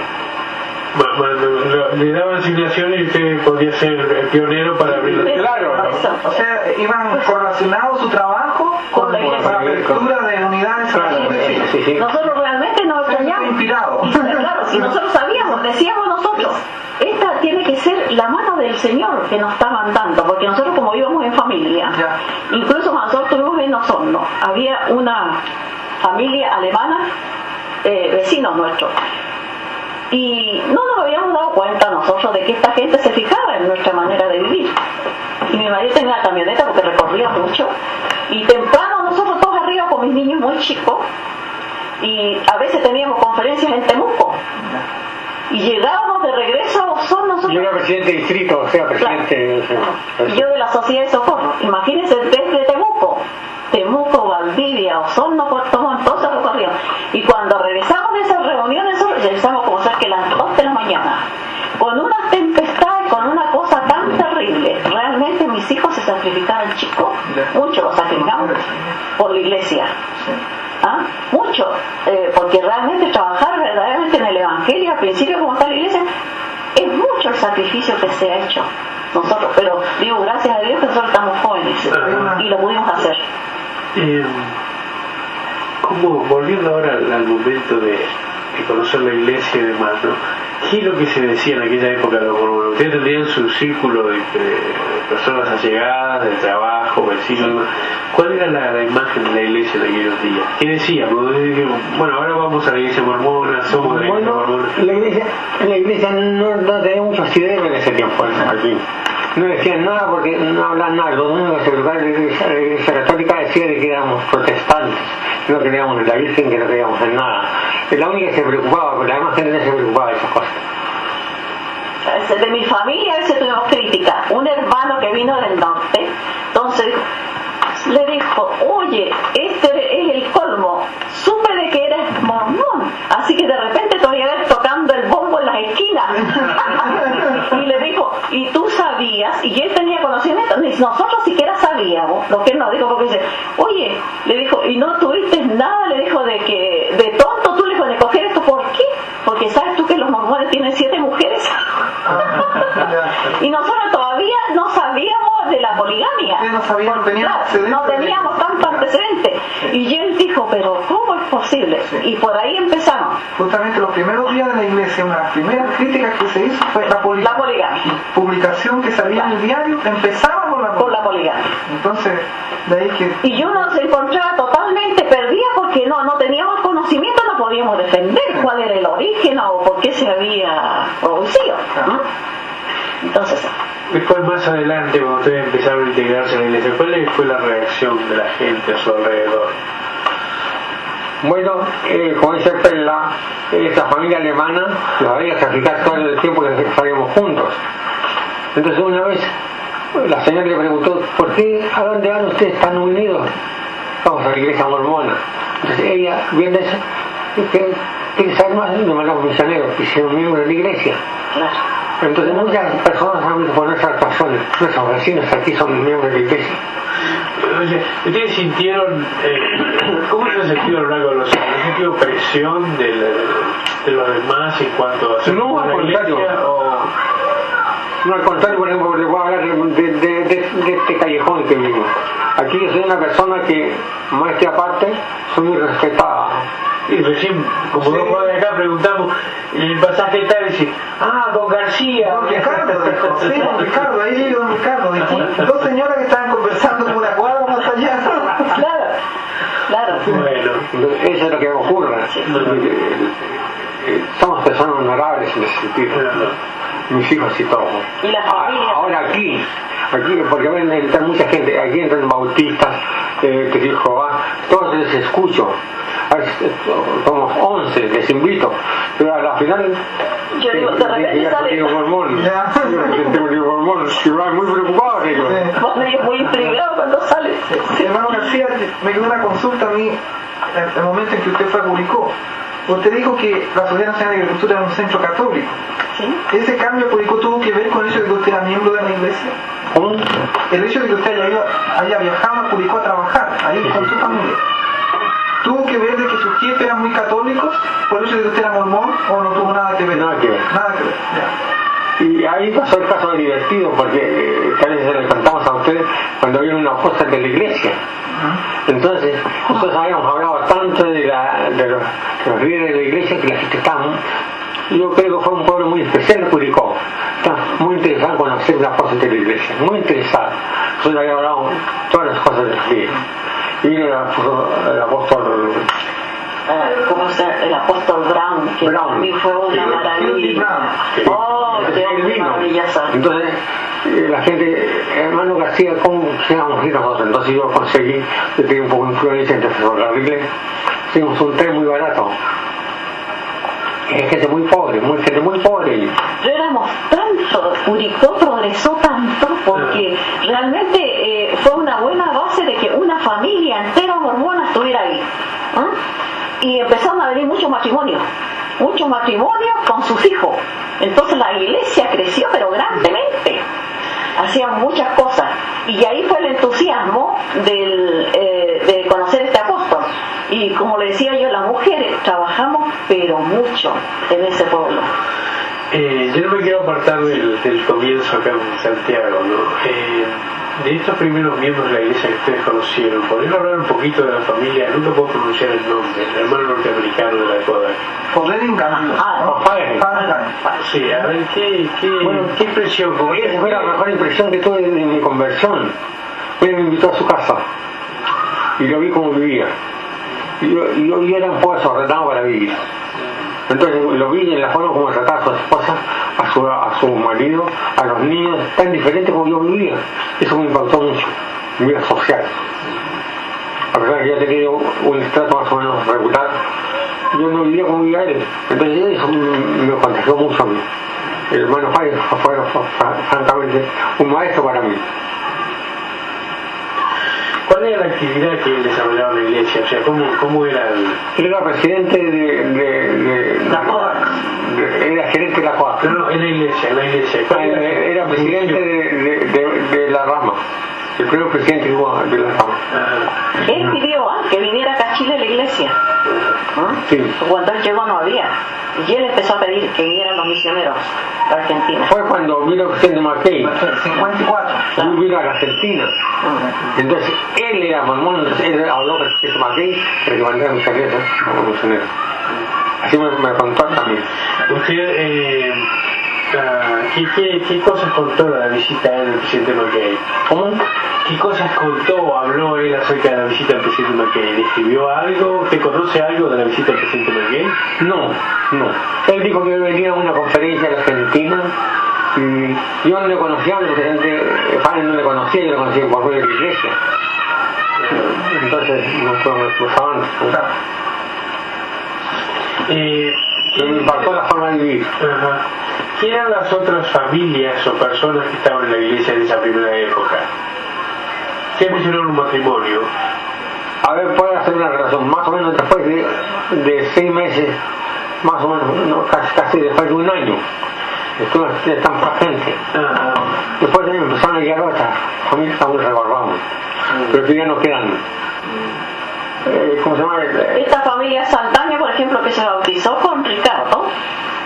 Le daban asignaciones y usted podía ser el pionero para abrir la Claro. O sea, iban correlacionados su trabajo Con la la apertura de unidades Claro, sí, sí, sí. Nosotros realmente nos extrañamos. Claro, si nosotros sabíamos, decíamos nosotros, esta tiene que ser la mano del Señor que nos está mandando, porque nosotros como íbamos en familia, Ya. incluso cuando nosotros estuvimos en Osorno, había una familia alemana, eh, vecinos nuestros, y no nos habíamos dado cuenta nosotros de que esta gente se fijaba en nuestra manera de vivir. Y mi marido tenía una camioneta porque recorría mucho, y temprano nosotros todos arriba con mis niños muy chicos, y a veces teníamos conferencias en Temuco. Y llegábamos de regreso a Osorno nosotros. Yo era presidente de distrito, o sea, presidente... Claro. Yo de la Sociedad de Socorro. Imagínense desde Temuco. Temuco, Valdivia, Osorno, Puerto Montt, todo se recorrió. Y cuando regresamos de esas reuniones, regresamos como cerca de las 2 de la mañana. Con una tempestad, con una cosa tan terrible. Realmente mis hijos se sacrificaron, chicos. Mucho los sacrificamos por la iglesia. ¿Ah? Mucho, eh, porque realmente trabajar verdaderamente en el Evangelio, al principio como está la iglesia, es mucho el sacrificio que se ha hecho nosotros, pero digo gracias a Dios que nosotros estamos jóvenes y lo pudimos hacer. Eh, como volviendo ahora al momento de, de conocer la iglesia y demás, ¿no? ¿Qué es lo que se decía en aquella época de los mormones? Ustedes tendrían su círculo de, de personas allegadas, de trabajo, vecinos. ¿Cuál era la, la imagen de la iglesia en aquellos días? ¿Qué decíamos? Bueno, ahora vamos a la iglesia mormona, somos de la iglesia Bueno, mormona. la iglesia, la iglesia no, no tenía muchos ideas en ese tiempo, aquí. No decían nada porque no hablaban nada. Lo único que preocupaba la iglesia, católica decía de que éramos protestantes, no creíamos en la Virgen, que no creíamos en nada. Es la única que se preocupaba, porque la demás gente no se preocupaba de esas cosas. De mi familia a veces tuvimos crítica. Un hermano que vino del norte, entonces le dijo, oye, y él tenía conocimiento, nosotros siquiera sabíamos lo que él nos dijo, porque dice, oye, le dijo, y no tuviste nada, le dijo, de que, de tonto tú le dijo, de coger esto, ¿por qué? Porque sabes tú que los mormones tienen siete mujeres. y nosotros todavía no sabíamos de la poligamia. No, teníamos, no teníamos tanto antecedente. Y él dijo, pero ahí empezamos. Justamente los primeros días de la iglesia, una de las primeras críticas que se hizo fue la poligamia. La poligamia. Publicación que salía en el diario empezaba por la Por poligamia. la poligamia. Entonces, de ahí que Y yo nos encontraba totalmente perdida porque no, no teníamos conocimiento, no podíamos defender cuál era el origen o por qué se había producido. ¿no? Entonces, Después, más adelante, cuando ustedes empezaron a integrarse en la iglesia, ¿cuál fue la reacción de la gente a su alrededor? Bueno, eh, como dice Pella, esa familia alemana los había sacrificado todo el tiempo que salíamos juntos. Entonces una vez la señora le preguntó, ¿por qué, a dónde van ustedes tan unidos? Vamos a la iglesia mormona. Entonces ella, viendo eso, quiere saber más de los misioneros que hicieron miembros de la iglesia. Entonces muchas personas han visto por esas razones. Nuestros vecinos aquí son miembros de la iglesia. ¿Ustedes sintieron, eh, cómo se han sentido a lo largo de los años? ¿Han sentido presión de, la- de los demás en cuanto a ser No, al contrario. O, No, al contrario, por ejemplo, les voy a hablar de, de- de- de este callejón que vivo. Aquí yo soy una persona que, más que aparte, soy muy respetada. y recién, como dos cuadras de acá, preguntamos en el pasaje tal, dice, ah, don García. Don Ricardo dijo, sí, don Ricardo, ahí vive don Ricardo. Dos señoras que estaban conversando en una cuadra más allá. Claro, claro. Bueno, Entonces, Eso es lo que ocurre. Somos personas honorables en ese sentido. Mis hijos y todo. Ahora aquí, aquí, porque ven, entra mucha gente, aquí entran bautistas, eh, que dijo Jehová, todos les escucho. A eh, Somos 11, les invito, pero a la final. Yo digo, de repente ya sale- mormón. Ya. Yo mormón, y va muy preocupado, digo. Sí. Vos me muy intrigado cuando sale. Hermano García, me quedó una consulta a mí en el momento en que usted fue a Curicó. Usted dijo que la Sociedad Nacional de Agricultura era un centro católico. ¿Sí? ¿Ese cambio a Curicó tuvo que ver con el hecho de que usted era miembro de la iglesia? ¿Cómo? El hecho de que usted haya, ido- haya viajado a Curicó a trabajar ahí con su familia. ¿Tuvo que ver de que sus jefes eran muy católicos por el hecho de que usted era mormón o no tuvo nada que ver? Nada que ver. Nada que ver, ya. Y ahí pasó el caso divertido, porque eh, que a veces le contamos a ustedes cuando vino una cosa de la iglesia. Entonces, nosotros habíamos hablado tanto de, la, de los, de los líderes de la iglesia que la gente estaba. Yo creo que fue un pueblo muy especial Curicó. Está muy interesado en conocer las cosas de la iglesia, muy interesado. Nosotros habíamos hablado todas las cosas de la iglesia. Y vino el apóstol, el apóstol Eh, ¿Cómo se llama? El apóstol Brown, que Brown. para mí fue una Sí, maravilla. Oh, qué maravilloso. Entonces, la gente, hermano García, ¿cómo ir nosotros? Entonces yo conseguí, yo tenía un poco de influencia entre ferrocarriles, hicimos un tren muy barato. Es gente muy pobre, muy, gente muy pobre. Pero éramos tanto, Curicó progresó tanto porque realmente eh, fue una buena base de que una familia entera mormona estuviera ahí. ¿ah? Y empezaron a venir muchos matrimonios, muchos matrimonios con sus hijos. Entonces la iglesia creció pero grandemente. Hacían muchas cosas. Y ahí fue el entusiasmo del, eh, de conocer este apóstol. Y como le decía yo, las mujeres trabajamos pero mucho en ese pueblo. Eh, yo no me quiero apartar del, del comienzo acá en Santiago, ¿no? Eh, de estos primeros miembros de la iglesia que ustedes conocieron, ¿podrían hablar un poquito de la familia? Nunca puedo pronunciar el nombre, el hermano norteamericano de la. Poder engañar. Ah, Padre, Sí, a ver, ¿qué, qué, Bueno, qué impresión? Esa fue la mejor impresión que tuve de mi conversión. Él me invitó a su casa y lo vi como vivía. Y yo, y yo, yo era un poco desordenado para vivir. Entonces lo vi en la forma como trataba a su esposa, su, a su marido, a los niños, tan diferente como yo vivía. Eso me impactó mucho, mi vida social. A pesar que yo tenía un estrato más o menos regular, yo no vivía vivía él. Entonces eso me contagió mucho a mí. El hermano Fay fue, francamente un maestro para mí. ¿Cuál era la actividad que él desarrollaba en la iglesia? O sea, ¿cómo, cómo era el...? Él era presidente de, de, de- de- era gerente de la CODAC. No, no, en la iglesia, en la iglesia. ¿Cuál Era, era presidente de, de- de- de la rama. el primer presidente que hubo de la Cámara. Él pidió ah, que viniera acá a Chile la iglesia. ¿Ah? Sí. Cuando él llegó no había. Y él empezó a pedir que vinieran los misioneros a Argentina. Fue cuando vino el presidente McKay, 54. Claro. vino a la Argentina. Entonces él era mormón, entonces él habló con el presidente McKay para que mandara mis secretos como misionero. Así me, me contó también. Usted, eh, ah, ¿qué, qué, qué cosas contó de la visita del presidente McKay? ¿Cómo? ¿Qué cosas contó o habló él acerca de la visita del presidente McKay? ¿Describió algo? ¿Usted conoce algo de la visita del presidente McKay? No, no. Él dijo que venía a una conferencia en Argentina y yo no le conocía, el presidente Fanny no le conocía, yo le conocía por medio de la iglesia. Entonces no fue cruzaban. Eh, Me impactó la forma de vivir. Ajá. ¿Qué eran las otras familias o personas que estaban en la iglesia en esa primera época? ¿Qué mencionaron un matrimonio? A ver, puede hacer una relación, más o menos después de, de seis meses, más o menos, no, casi, casi después de un año. Estuvo de tanta gente. Ajá. Después empezaron a llegar otras familias que aún recordamos, pero que ya no quedan. Eh, ¿Cómo se llama? Esta familia Saldaña, por ejemplo, que se bautizó con Ricardo,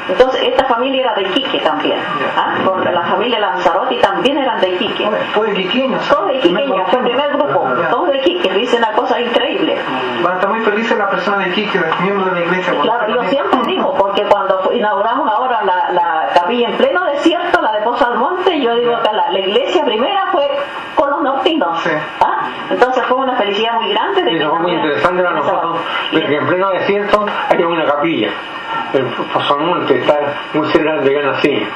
entonces esta familia era de Iquique también. ¿ah? Con la familia Lanzarotti también eran de Iquique. Todos de Iquique, fue el primer grupo, todos de Iquique, dice una cosa increíble. Van a estar muy felices las personas de Iquique, los miembros de la iglesia. porque Claro, yo siempre digo, porque cuando inauguramos ahora la, la capilla en pleno desierto, la de Pozo al Monte, yo digo que la, la iglesia primera fue con los nortinos. Sí. ¿ah? Entonces fue una felicidad muy grande. De Y fue muy interesante para nosotros, porque en pleno desierto hay una capilla. El Pozomonte está muy cerca de nací.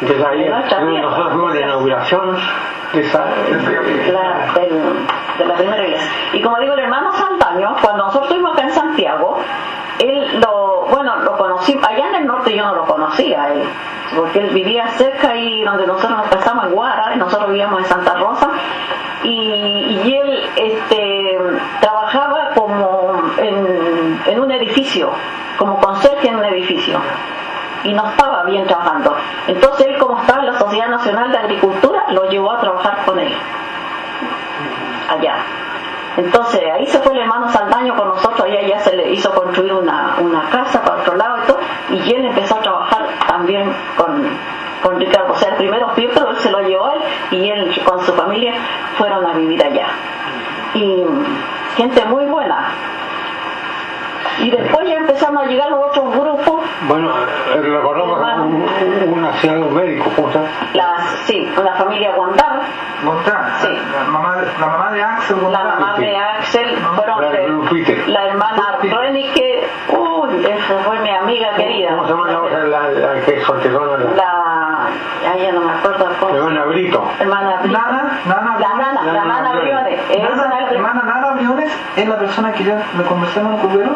Entonces ahí nosotros fuimos la inauguración de esa... la, del- de la primera iglesia. Y como digo, el hermano Saldaño, cuando nosotros estuvimos acá en Santiago, él lo, bueno, lo conocí, allá en el norte yo no lo conocía, él, porque él vivía cerca ahí donde nosotros nos casamos en Guara, y nosotros vivíamos en Santa Rosa, y, y él este, trabajaba como en, un edificio, como conserje en un edificio y no estaba bien trabajando. Entonces él, como estaba en la Sociedad Nacional de Agricultura, lo llevó a trabajar con él, allá. Entonces ahí se fue el hermano Saldaño con nosotros, allá se le hizo construir una, una casa para otro lado y todo, y él empezó a trabajar también con, con Ricardo. O sea, el primero pero él se lo llevó él y él con su familia fueron a vivir allá. Y gente muy buena. Y después ya empezaron a llegar los otros grupos Bueno, eh, recordamos un, un nacional médico, ¿cómo llama? las, sí, una familia Guandar, Gontán, Sí. la, mamá, la mamá de Axel la Gontán. mamá de Axel, fueron La de de- Peter. la hermana Renike, uy, esa fue mi amiga querida. ¿Cómo se llama la otra, la, la que es solterona? La, La, ay, ya no me acuerdo cómo. la hermana Brito. Hermana Brito. Nana, Nana La nana, la Nana nana Briones. Hermana Nana Briones es la persona que yo le conversé en un cubero.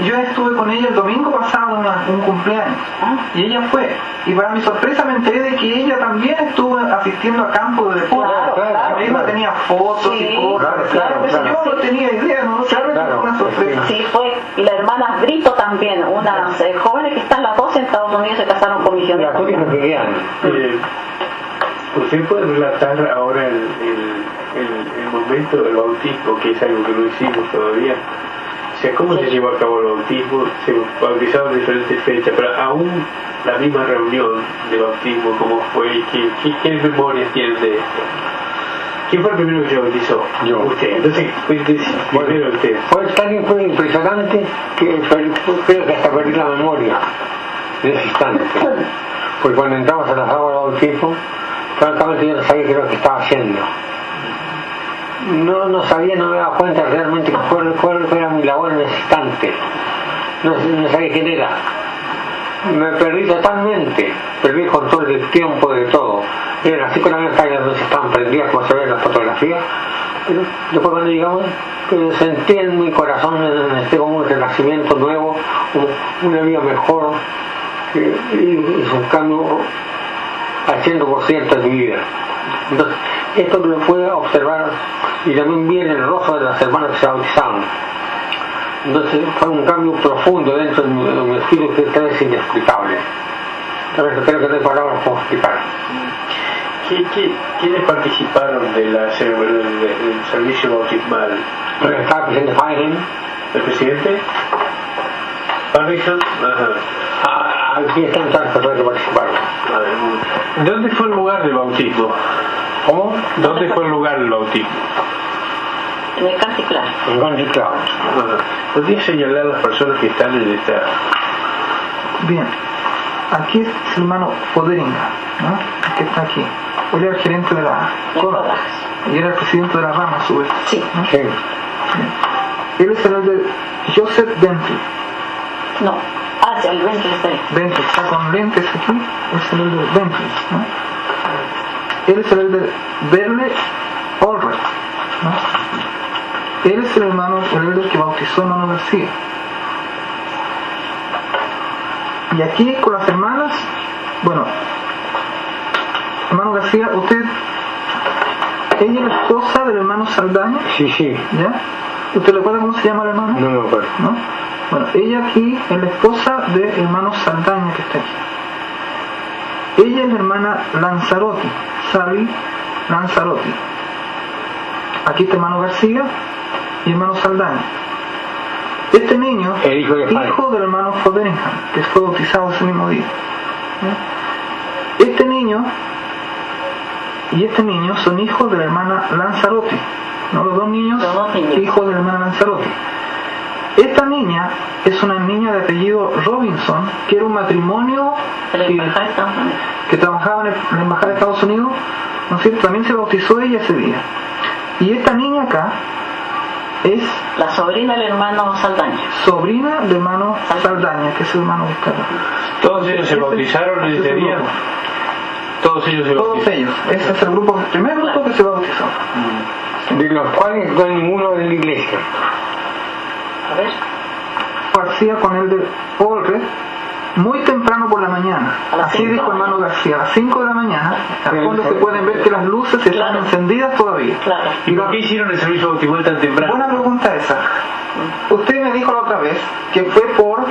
Yo estuve con ella el domingo pasado una- un cumpleaños. Ah. Y ella fue. Y para mi sorpresa me enteré de que ella también estuvo asistiendo a campo de deporte. Claro, claro. Ella tenía fotos Sí, y cosas. claro, claro, Pues claro. Yo no tenía idea, no sabía una sorpresa. Sí, fue. Y la hermana Brito también, unas eh, jóvenes que están las dos en Estados Unidos se casaron con Las misioneros. dos hijas que quedan. ¿Usted puede relatar ahora el, el, el, el momento del bautismo, que es algo que no hicimos todavía? O sea, ¿cómo se llevó a cabo el bautismo? Se bautizaron en diferentes fechas, pero aún la misma reunión de bautismo, ¿cómo fue? ¿Qué, qué, qué memorias tienen de esto? ¿Quién fue el primero que se bautizó? Yo. Usted. Entonces, cuéntese primero usted. Fue tan fue impresionante que creo que hasta perdí la memoria instante. Porque cuando entramos a las aguas del bautismo, francamente yo no sabía qué era lo que estaba haciendo. No, no sabía, no me daba cuenta realmente cuál, cuál era mi labor en ese instante. No, no sabía quién era. Me perdí totalmente, perdí el control del tiempo, de todo. Eran así con las calles donde estaban prendidas, como se ve en la fotografía. Pero después cuando llegamos, eh, sentí en mi corazón en este como un renacimiento nuevo, un- una vida mejor, y es un cambio al 100% de mi vida. Entonces, esto lo puede observar y también vi en el rostro de las hermanas que se bautizaron. Entonces fue un cambio profundo dentro de mi, espíritu que tal vez inexplicable. Tal vez creo que no hay palabras como explicar. ¿Qui- qui- ¿Quiénes participaron de la del, del servicio bautismal? Estaba presente Feigen, ¿El presidente? Ajá. ah, aquí están todas las personas que participaron. A ver, muy- ¿Dónde fue el lugar del bautismo? ¿Cómo? ¿Dónde fue el lugar del bautismo? En el Canticlar. En Country Club. Ajá. ¿Podría señalar a las personas que están en esta... Bien, aquí es el hermano Foderinga, ¿no? El que está aquí. Él era el gerente de la CODA y era el presidente de la rama a su vez. Sí. ¿no? Sí. Él es el de Joseph Bentley. No. Ah, sí, el ventre está ahí. Bentley está con lentes aquí, es el de Bentley. ¿no? Él es el de Berle Allred. ¿no? Él es el hermano, el que bautizó a hermano García. Y aquí con las hermanas, bueno, hermano García, usted, ella es la esposa del hermano Saldaña, Sí, sí. ¿ya? ¿Usted recuerda cómo se llama el hermano? No me acuerdo. ¿no? Bueno, ella aquí es la esposa del hermano Saldaña que está aquí. Ella es la hermana Lanzarotti, Sally Lanzarotti. Aquí está hermano García y hermano Saldaña. Este niño, El hijo de hijo del hermano Foderingham, que fue bautizado ese mismo día. Este niño y este niño son hijos de la hermana Lanzarotti. ¿no? Los dos niños, Los dos niños. hijos de la hermana Lanzarotti. Esta niña es una niña de apellido Robinson, que era un matrimonio que, trabajaba en, la embajada de Estados Unidos, ¿no es cierto? También se bautizó ella ese día. Y esta niña acá es La sobrina del hermano Saldaña. sobrina del hermano Saldaña, que es el hermano acá. ¿Todos ellos se bautizaron en ese día? Todos ellos se Todos bautizaron. ellos. Ese es el grupo, el primer grupo que se bautizó. De los cuales no hay ninguno de la iglesia. A ver. García con el de Olred muy temprano por la mañana. Así cinco. dijo hermano García, a las 5 de la mañana, al fondo se pueden ver que las luces están Claro. encendidas todavía. Claro. ¿Y por qué hicieron el servicio bautismal tan temprano? Buena pregunta esa. Usted me dijo la otra vez que fue por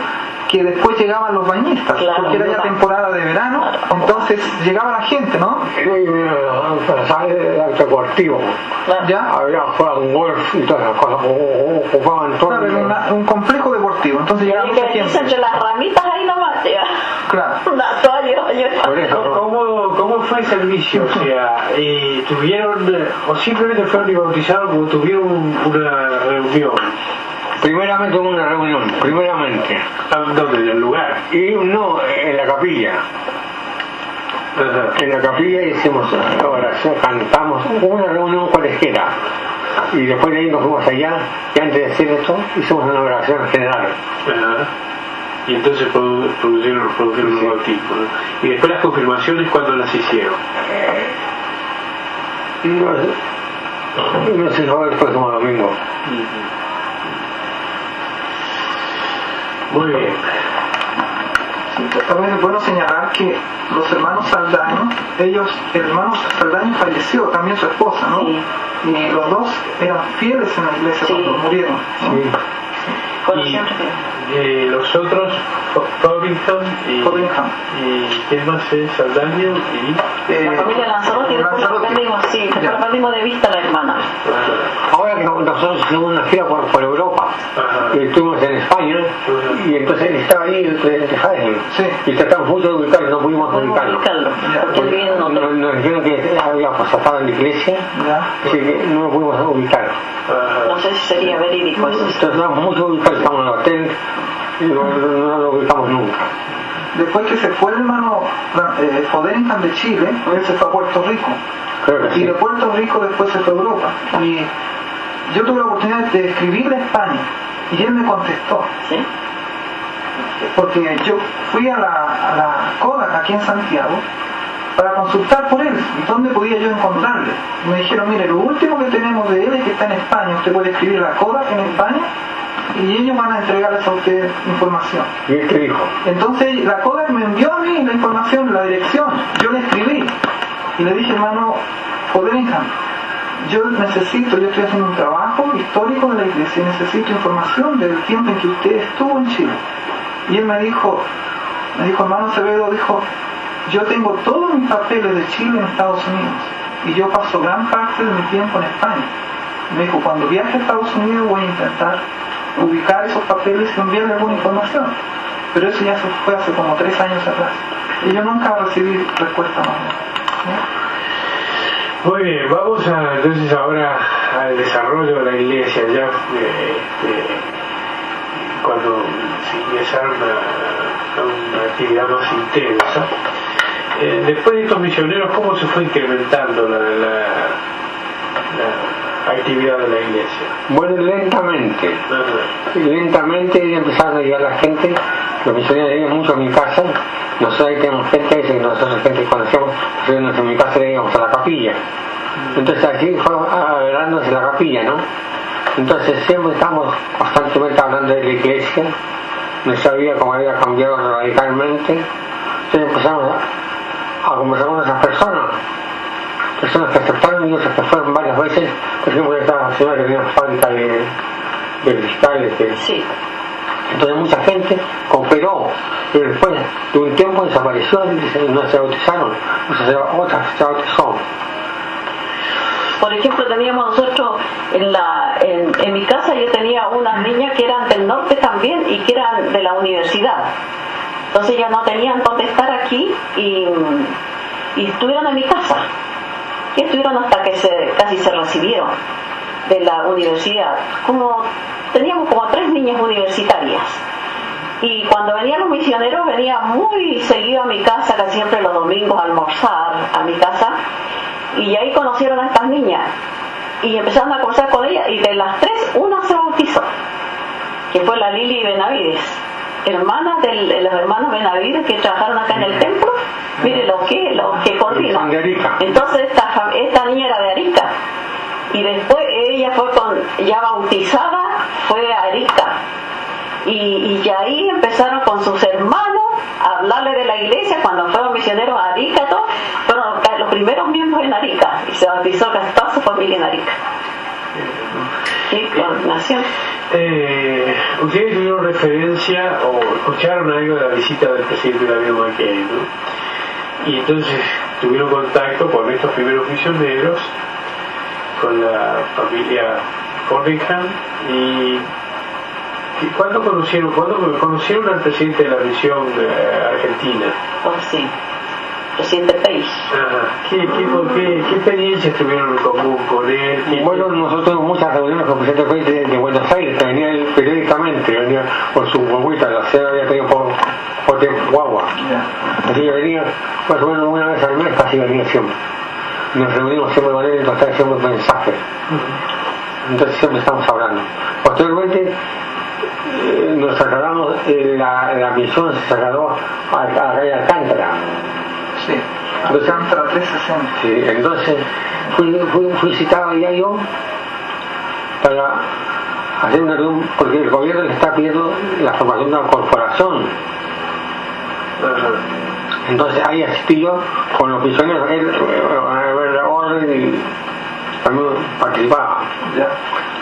que después llegaban los bañistas, Claro. porque era ya temporada de verano, Claro. entonces llegaba la gente, ¿no? Sale deportivo. Claro. Ya, Había jugaban golf y todas esas cosas. Jugaban todo. claro, era un complejo deportivo, entonces llegaba mucha gente. entre las ramitas ahí nomás, tía. Claro. ¿Cómo, ¿Cómo fue el servicio? O sea, eh, ¿tuvieron, eh, o simplemente fueron como tuvieron una reunión? Primeramente hubo una reunión, primeramente. ¿A ¿Dónde? ¿En el lugar? Y no, en la capilla. En la capilla hicimos oración, cantamos, una reunión cualesquiera. Y después de ahí nos fuimos allá, y antes de hacer esto, hicimos una oración general. Ajá. Y entonces produ- produjeron, un bautismo. ¿no? Y después las confirmaciones, ¿cuándo las hicieron? No, no sé, no, el próximo domingo. Muy bien. También es bueno señalar que los hermanos Saldaño, ellos, el hermano Saldaño falleció, también su esposa, ¿no? Sí. Y los dos eran fieles en la iglesia Sí. cuando murieron. ¿no? Sí. Y siempre. eh, los otros, Covington y, Covington. y ¿quién más es? Saldaño y... Eh, La familia Lanzarote y después Lanzarote. perdimos, sí, después lo perdimos de vista la hermana. Ahora que nosotros hicimos una gira por, por Europa, Ajá. y estuvimos en España, y entonces él estaba ahí de Jaén, Sí. y tratamos mucho de ubicarlo, no pudimos ubicarlo. ubicarlo, porque él vive en Nos, dijeron que había pasado en la iglesia, Ya. así que no lo pudimos ubicar. Ajá. No sé si sería verídico eso. Entonces tratamos mucho de ubicarlo, estamos en el hotel, y no, no- no lo ubicamos nunca. Después que se fue el hermano eh, Foderingham de Chile, él se fue a Puerto Rico. Y sí. de Puerto Rico después se fue a Europa. Y yo tuve la oportunidad de escribirle a España. Y él me contestó. ¿Sí? porque yo fui a la, a la Kodak aquí en Santiago para consultar por él dónde podía yo encontrarle. Y me dijeron, mire, lo último que tenemos de él es que está en España, usted puede escribir a la Kodak en España y ellos van a entregarles a usted información. ¿Y él qué dijo? Entonces la Kodak me envió a mí la información, la dirección, yo le escribí y le dije, hermano Foderingham, yo necesito, yo estoy haciendo un trabajo histórico de la iglesia y necesito información del tiempo en que usted estuvo en Chile. Y él me dijo, me dijo, hermano Acevedo, dijo, yo tengo todos mis papeles de Chile en Estados Unidos y yo paso gran parte de mi tiempo en España. Me dijo, cuando viaje a Estados Unidos voy a intentar ubicar esos papeles y enviarle alguna información. Pero eso ya se fue hace como tres años atrás. Y yo nunca recibí respuesta más. Muy bien, vamos a, entonces ahora al desarrollo de la iglesia, ya este, cuando se a, una actividad más intensa. Eh, después de estos misioneros, ¿cómo se fue incrementando la, actividad de la iglesia? Bueno, lentamente. Lentamente empezaron a llegar la gente, los misioneros llegan mucho a mi casa, nosotros tenemos gente que nosotros gente conocemos, nosotros en mi casa íbamos a la capilla. Entonces aquí fue agarrándose la capilla, ¿no? Entonces siempre estamos constantemente hablando de la iglesia, no sabía cómo había cambiado radicalmente, entonces empezamos a, conversar con esas personas, personas que aceptaron y otras que fueron varias veces, por ejemplo esta señora que tenía fábrica de, de cristales, sí. entonces mucha gente cooperó, pero después de un tiempo desapareció y no se bautizaron, otras se bautizaron. Por ejemplo, teníamos nosotros en, la, en, mi casa, yo tenía unas niñas que eran del norte también y que eran de la universidad. Entonces ya no tenían dónde estar aquí y, estuvieron en mi casa. Y estuvieron hasta que casi se recibieron de la universidad. Como teníamos como tres niñas universitarias. Y cuando venían los misioneros, venía muy seguido a mi casa, casi siempre los domingos a almorzar a mi casa y ahí conocieron a estas niñas y empezaron a conversar con ellas y de las tres una se bautizó que fue la Lili Benavides hermana de los hermanos Benavides que trabajaron acá en el templo mire lo que lo que coordina entonces esta, esta niña era de Arica. Y después ella fue con, ya bautizada fue a Arica. Y, y ahí empezaron con sus hermanos a hablarle de la iglesia cuando fueron misioneros a Arica todo, fueron los primeros miembros en Arica. Y se bautizó casi toda su familia en Arica sí, nación eh, ustedes tuvieron referencia o escucharon algo de la visita del presidente David McKay ¿no? y entonces tuvieron contacto con estos primeros misioneros con la familia Cunningham y ¿Cuándo conocieron, ¿Cuándo conocieron al presidente de la misión eh, argentina? Oh, sí. Presidente Peix. ¿Qué, qué, qué, experiencias tuvieron en común con él? Bueno, nosotros tuvimos muchas reuniones con el presidente Peix de, Buenos Aires, que venía él periódicamente, venía por su guaguita, la sede había tenido por, por guagua. Así que venía más o menos una vez al mes, casi venía siempre. Nos reunimos siempre con él y nos trae siempre mensajes. Entonces siempre estamos hablando. Posteriormente eh, nos trasladamos, eh, la, la, misión se trasladó a, a Rey Alcántara. Sí, Alcántara 360. Sí, entonces fui, fui, fui citado allá yo para hacer una reunión, porque el gobierno le está pidiendo la formación de una corporación. Entonces ahí asistí yo con los misioneros, él, a ver la orden y también participaba.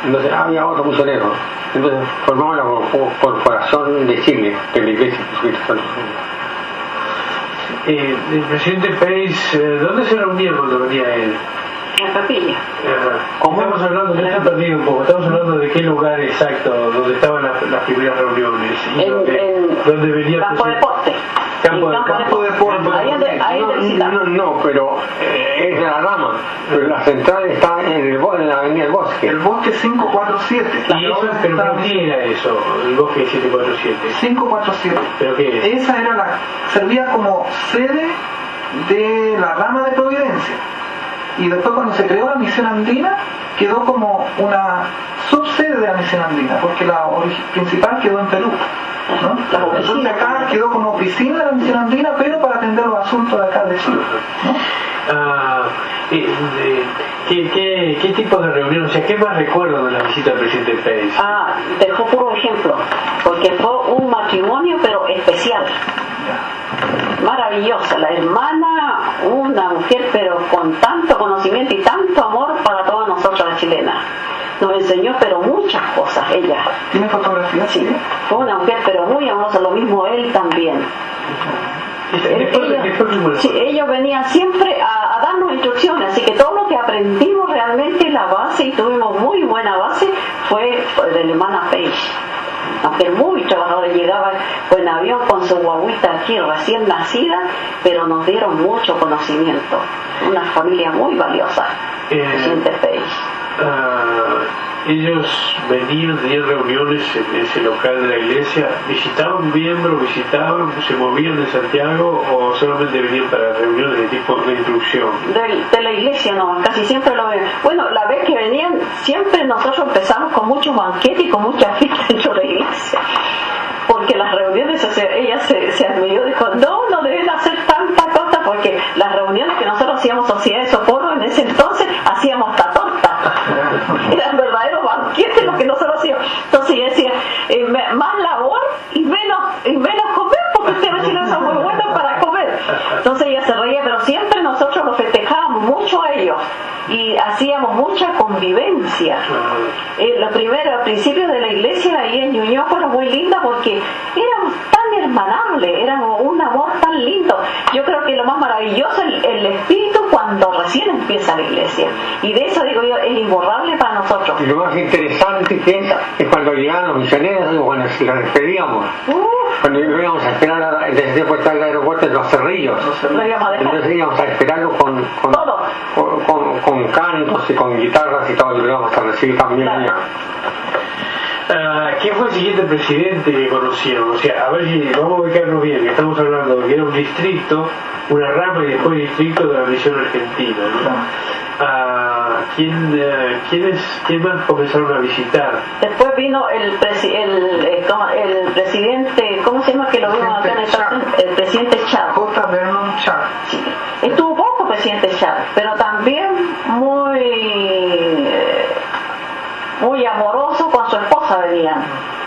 Entonces había otro misionero. Entonces formamos la corporación de Chile, de la Iglesia Jesucristo eh, el presidente Pérez, eh, ¿dónde se reunía cuando venía él? En la capilla. ¿Cómo estamos hablando? Yo estoy perdido un poco. Estamos hablando de qué lugar exacto donde estaban las, las primeras reuniones. Y en, donde, en donde venía campo de deporte. Campo, de, campo, de ahí no, no, no, pero eh, es de la rama. Pero la central está en, el, en la avenida del bosque. El bosque 547. ¿Y eso, pero qué era eso? El bosque 747. 547. ¿Pero qué? Esa era la, servía como sede de la rama de Providencia y después cuando se creó la misión andina quedó como una subsede de la misión andina porque la principal quedó en Perú ¿no? entonces acá quedó como oficina de la misión andina pero para atender los asuntos de acá de Chile ¿no? Ah, ¿qué, qué, qué, tipo de reunión? O sea, ¿qué más recuerdo de la visita del presidente Pérez? Ah, dejó puro ejemplo, porque fue un matrimonio pero especial maravillosa, la hermana, una mujer pero con tanto conocimiento y tanto amor para todas nosotras las chilenas. Nos enseñó pero muchas cosas ella. ¿Tiene fotografía? Sí, fue una mujer pero muy amorosa, lo mismo él también. ellos, ellos venían siempre a, a, darnos instrucciones, así que todo lo que aprendimos realmente, la base, y tuvimos muy buena base, fue de la hermana Page. Aunque muy trabajadores llegaba en avión con su guaguita aquí recién nacida, pero nos dieron mucho conocimiento. Una familia muy valiosa, eh, Page. Uh ellos venían, tenían reuniones en ese local de la iglesia, visitaban miembros, visitaban, se movían de Santiago o solamente venían para reuniones de tipo de instrucción. De, la iglesia no, casi siempre lo ven. Bueno, la vez que venían, siempre nosotros empezamos con muchos banquetes y con mucha fiesta dentro de la iglesia. Porque las reuniones, ella se, se admiró, dijo, no, no deben hacer tanta cosa, porque las reuniones que nosotros hacíamos sociedad de socorro en ese entonces. Eran verdaderos banquetes lo que nosotros hacíamos. Entonces yo decía, eh, más labor y menos, y menos comer, porque ustedes no son muy buenos para comer. Entonces ella se reía, pero siempre nosotros lo festejábamos mucho a ellos y hacíamos mucha convivencia. Eh, lo primero, al principio de la iglesia ahí en Ñuñoa fueron muy linda porque éramos tan hermanables, éramos un amor tan lindo. Yo creo que lo más maravilloso es el, espíritu cuando recién empieza la iglesia. Y de eso digo yo, es imborrable para nosotros. Y lo más interesante que es, cuando llegaban los misioneros, cuando los despedíamos. Cuando íbamos a esperar desde el aeropuerto los cerrillos. Entonces íbamos a esperarlo con, con, con, con, cantos y con guitarras y todo, y lo íbamos a recibir también. Uh, ¿Quién fue el siguiente presidente que conocieron? O sea, a ver si vamos a ubicarnos bien, que estamos hablando de que era un distrito, una rama y después distrito de la misión argentina. ¿no? Uh, ¿quién, uh, ¿quiénes, ¿Quién más comenzaron a visitar? Después vino el, presi el, eh, el, presidente, ¿cómo se llama que lo vimos acá en el El presidente Chávez. J. Vernon Chávez. Sí. Estuvo presidente Chávez, pero también muy muy amoroso con su esposa venían.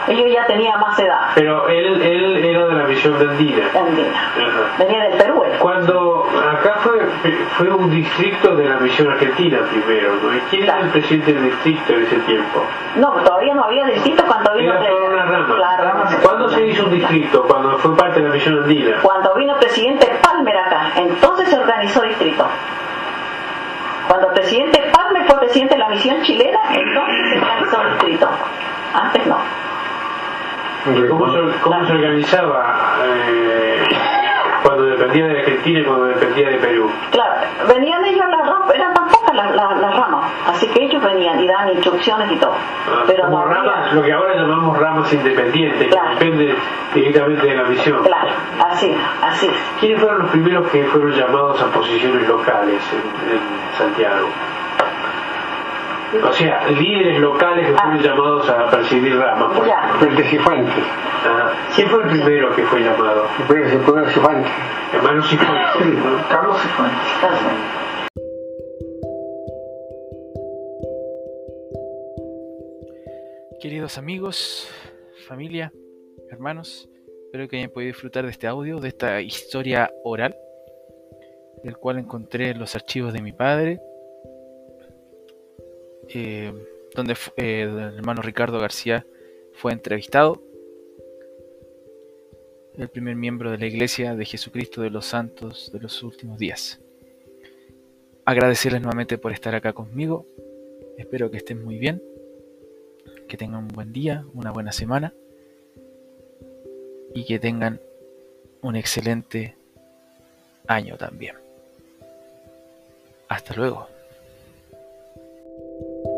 Ellos ya tenían más edad. Pero él, él era de la misión de Andina. Andina. Venía del Perú. Cuando fue, un distrito de la misión argentina primero, ¿no? ¿Y quién era el presidente del distrito en ese tiempo? No, todavía no había distrito cuando vino... Era solo una rama. Claro. ¿Cuándo se hizo un distrito? Cuando fue parte de la misión andina. Cuando vino el presidente Palmer acá, entonces se organizó distrito. Cuando el presidente Palme fue presidente de la misión chilena, entonces se organizó distrito. Antes no. ¿Cómo se, cómo se organizaba eh, cuando dependía de Argentina y cuando dependía de Perú? Claro, venían ellos las ramas, eran tan pocas las, las, ramas, así que ellos venían y daban instrucciones y todo. Ah, Pero como no ramas, lo que ahora llamamos ramas independientes, que depende directamente de la misión. Claro, así, así. ¿Quiénes fueron los primeros que fueron llamados a posiciones locales en, en Santiago? O sea, líderes locales que fueron ah. llamados a presidir ramas. Por el de Cifuentes. Ah, ¿Quién fue el primero que fue llamado? El primero Cifuentes. Hermano Cifuentes. Carlos Cifuentes. Queridos amigos, familia, hermanos, espero que hayan podido disfrutar de este audio, de esta historia oral, del cual encontré los archivos de mi padre eh, donde eh, el hermano Ricardo García fue entrevistado, el primer miembro de la Iglesia de Jesucristo de los Santos de los últimos días. Agradecerles nuevamente por estar acá conmigo, espero que estén muy bien, que tengan un buen día, una buena semana y que tengan un excelente año también. Hasta luego. you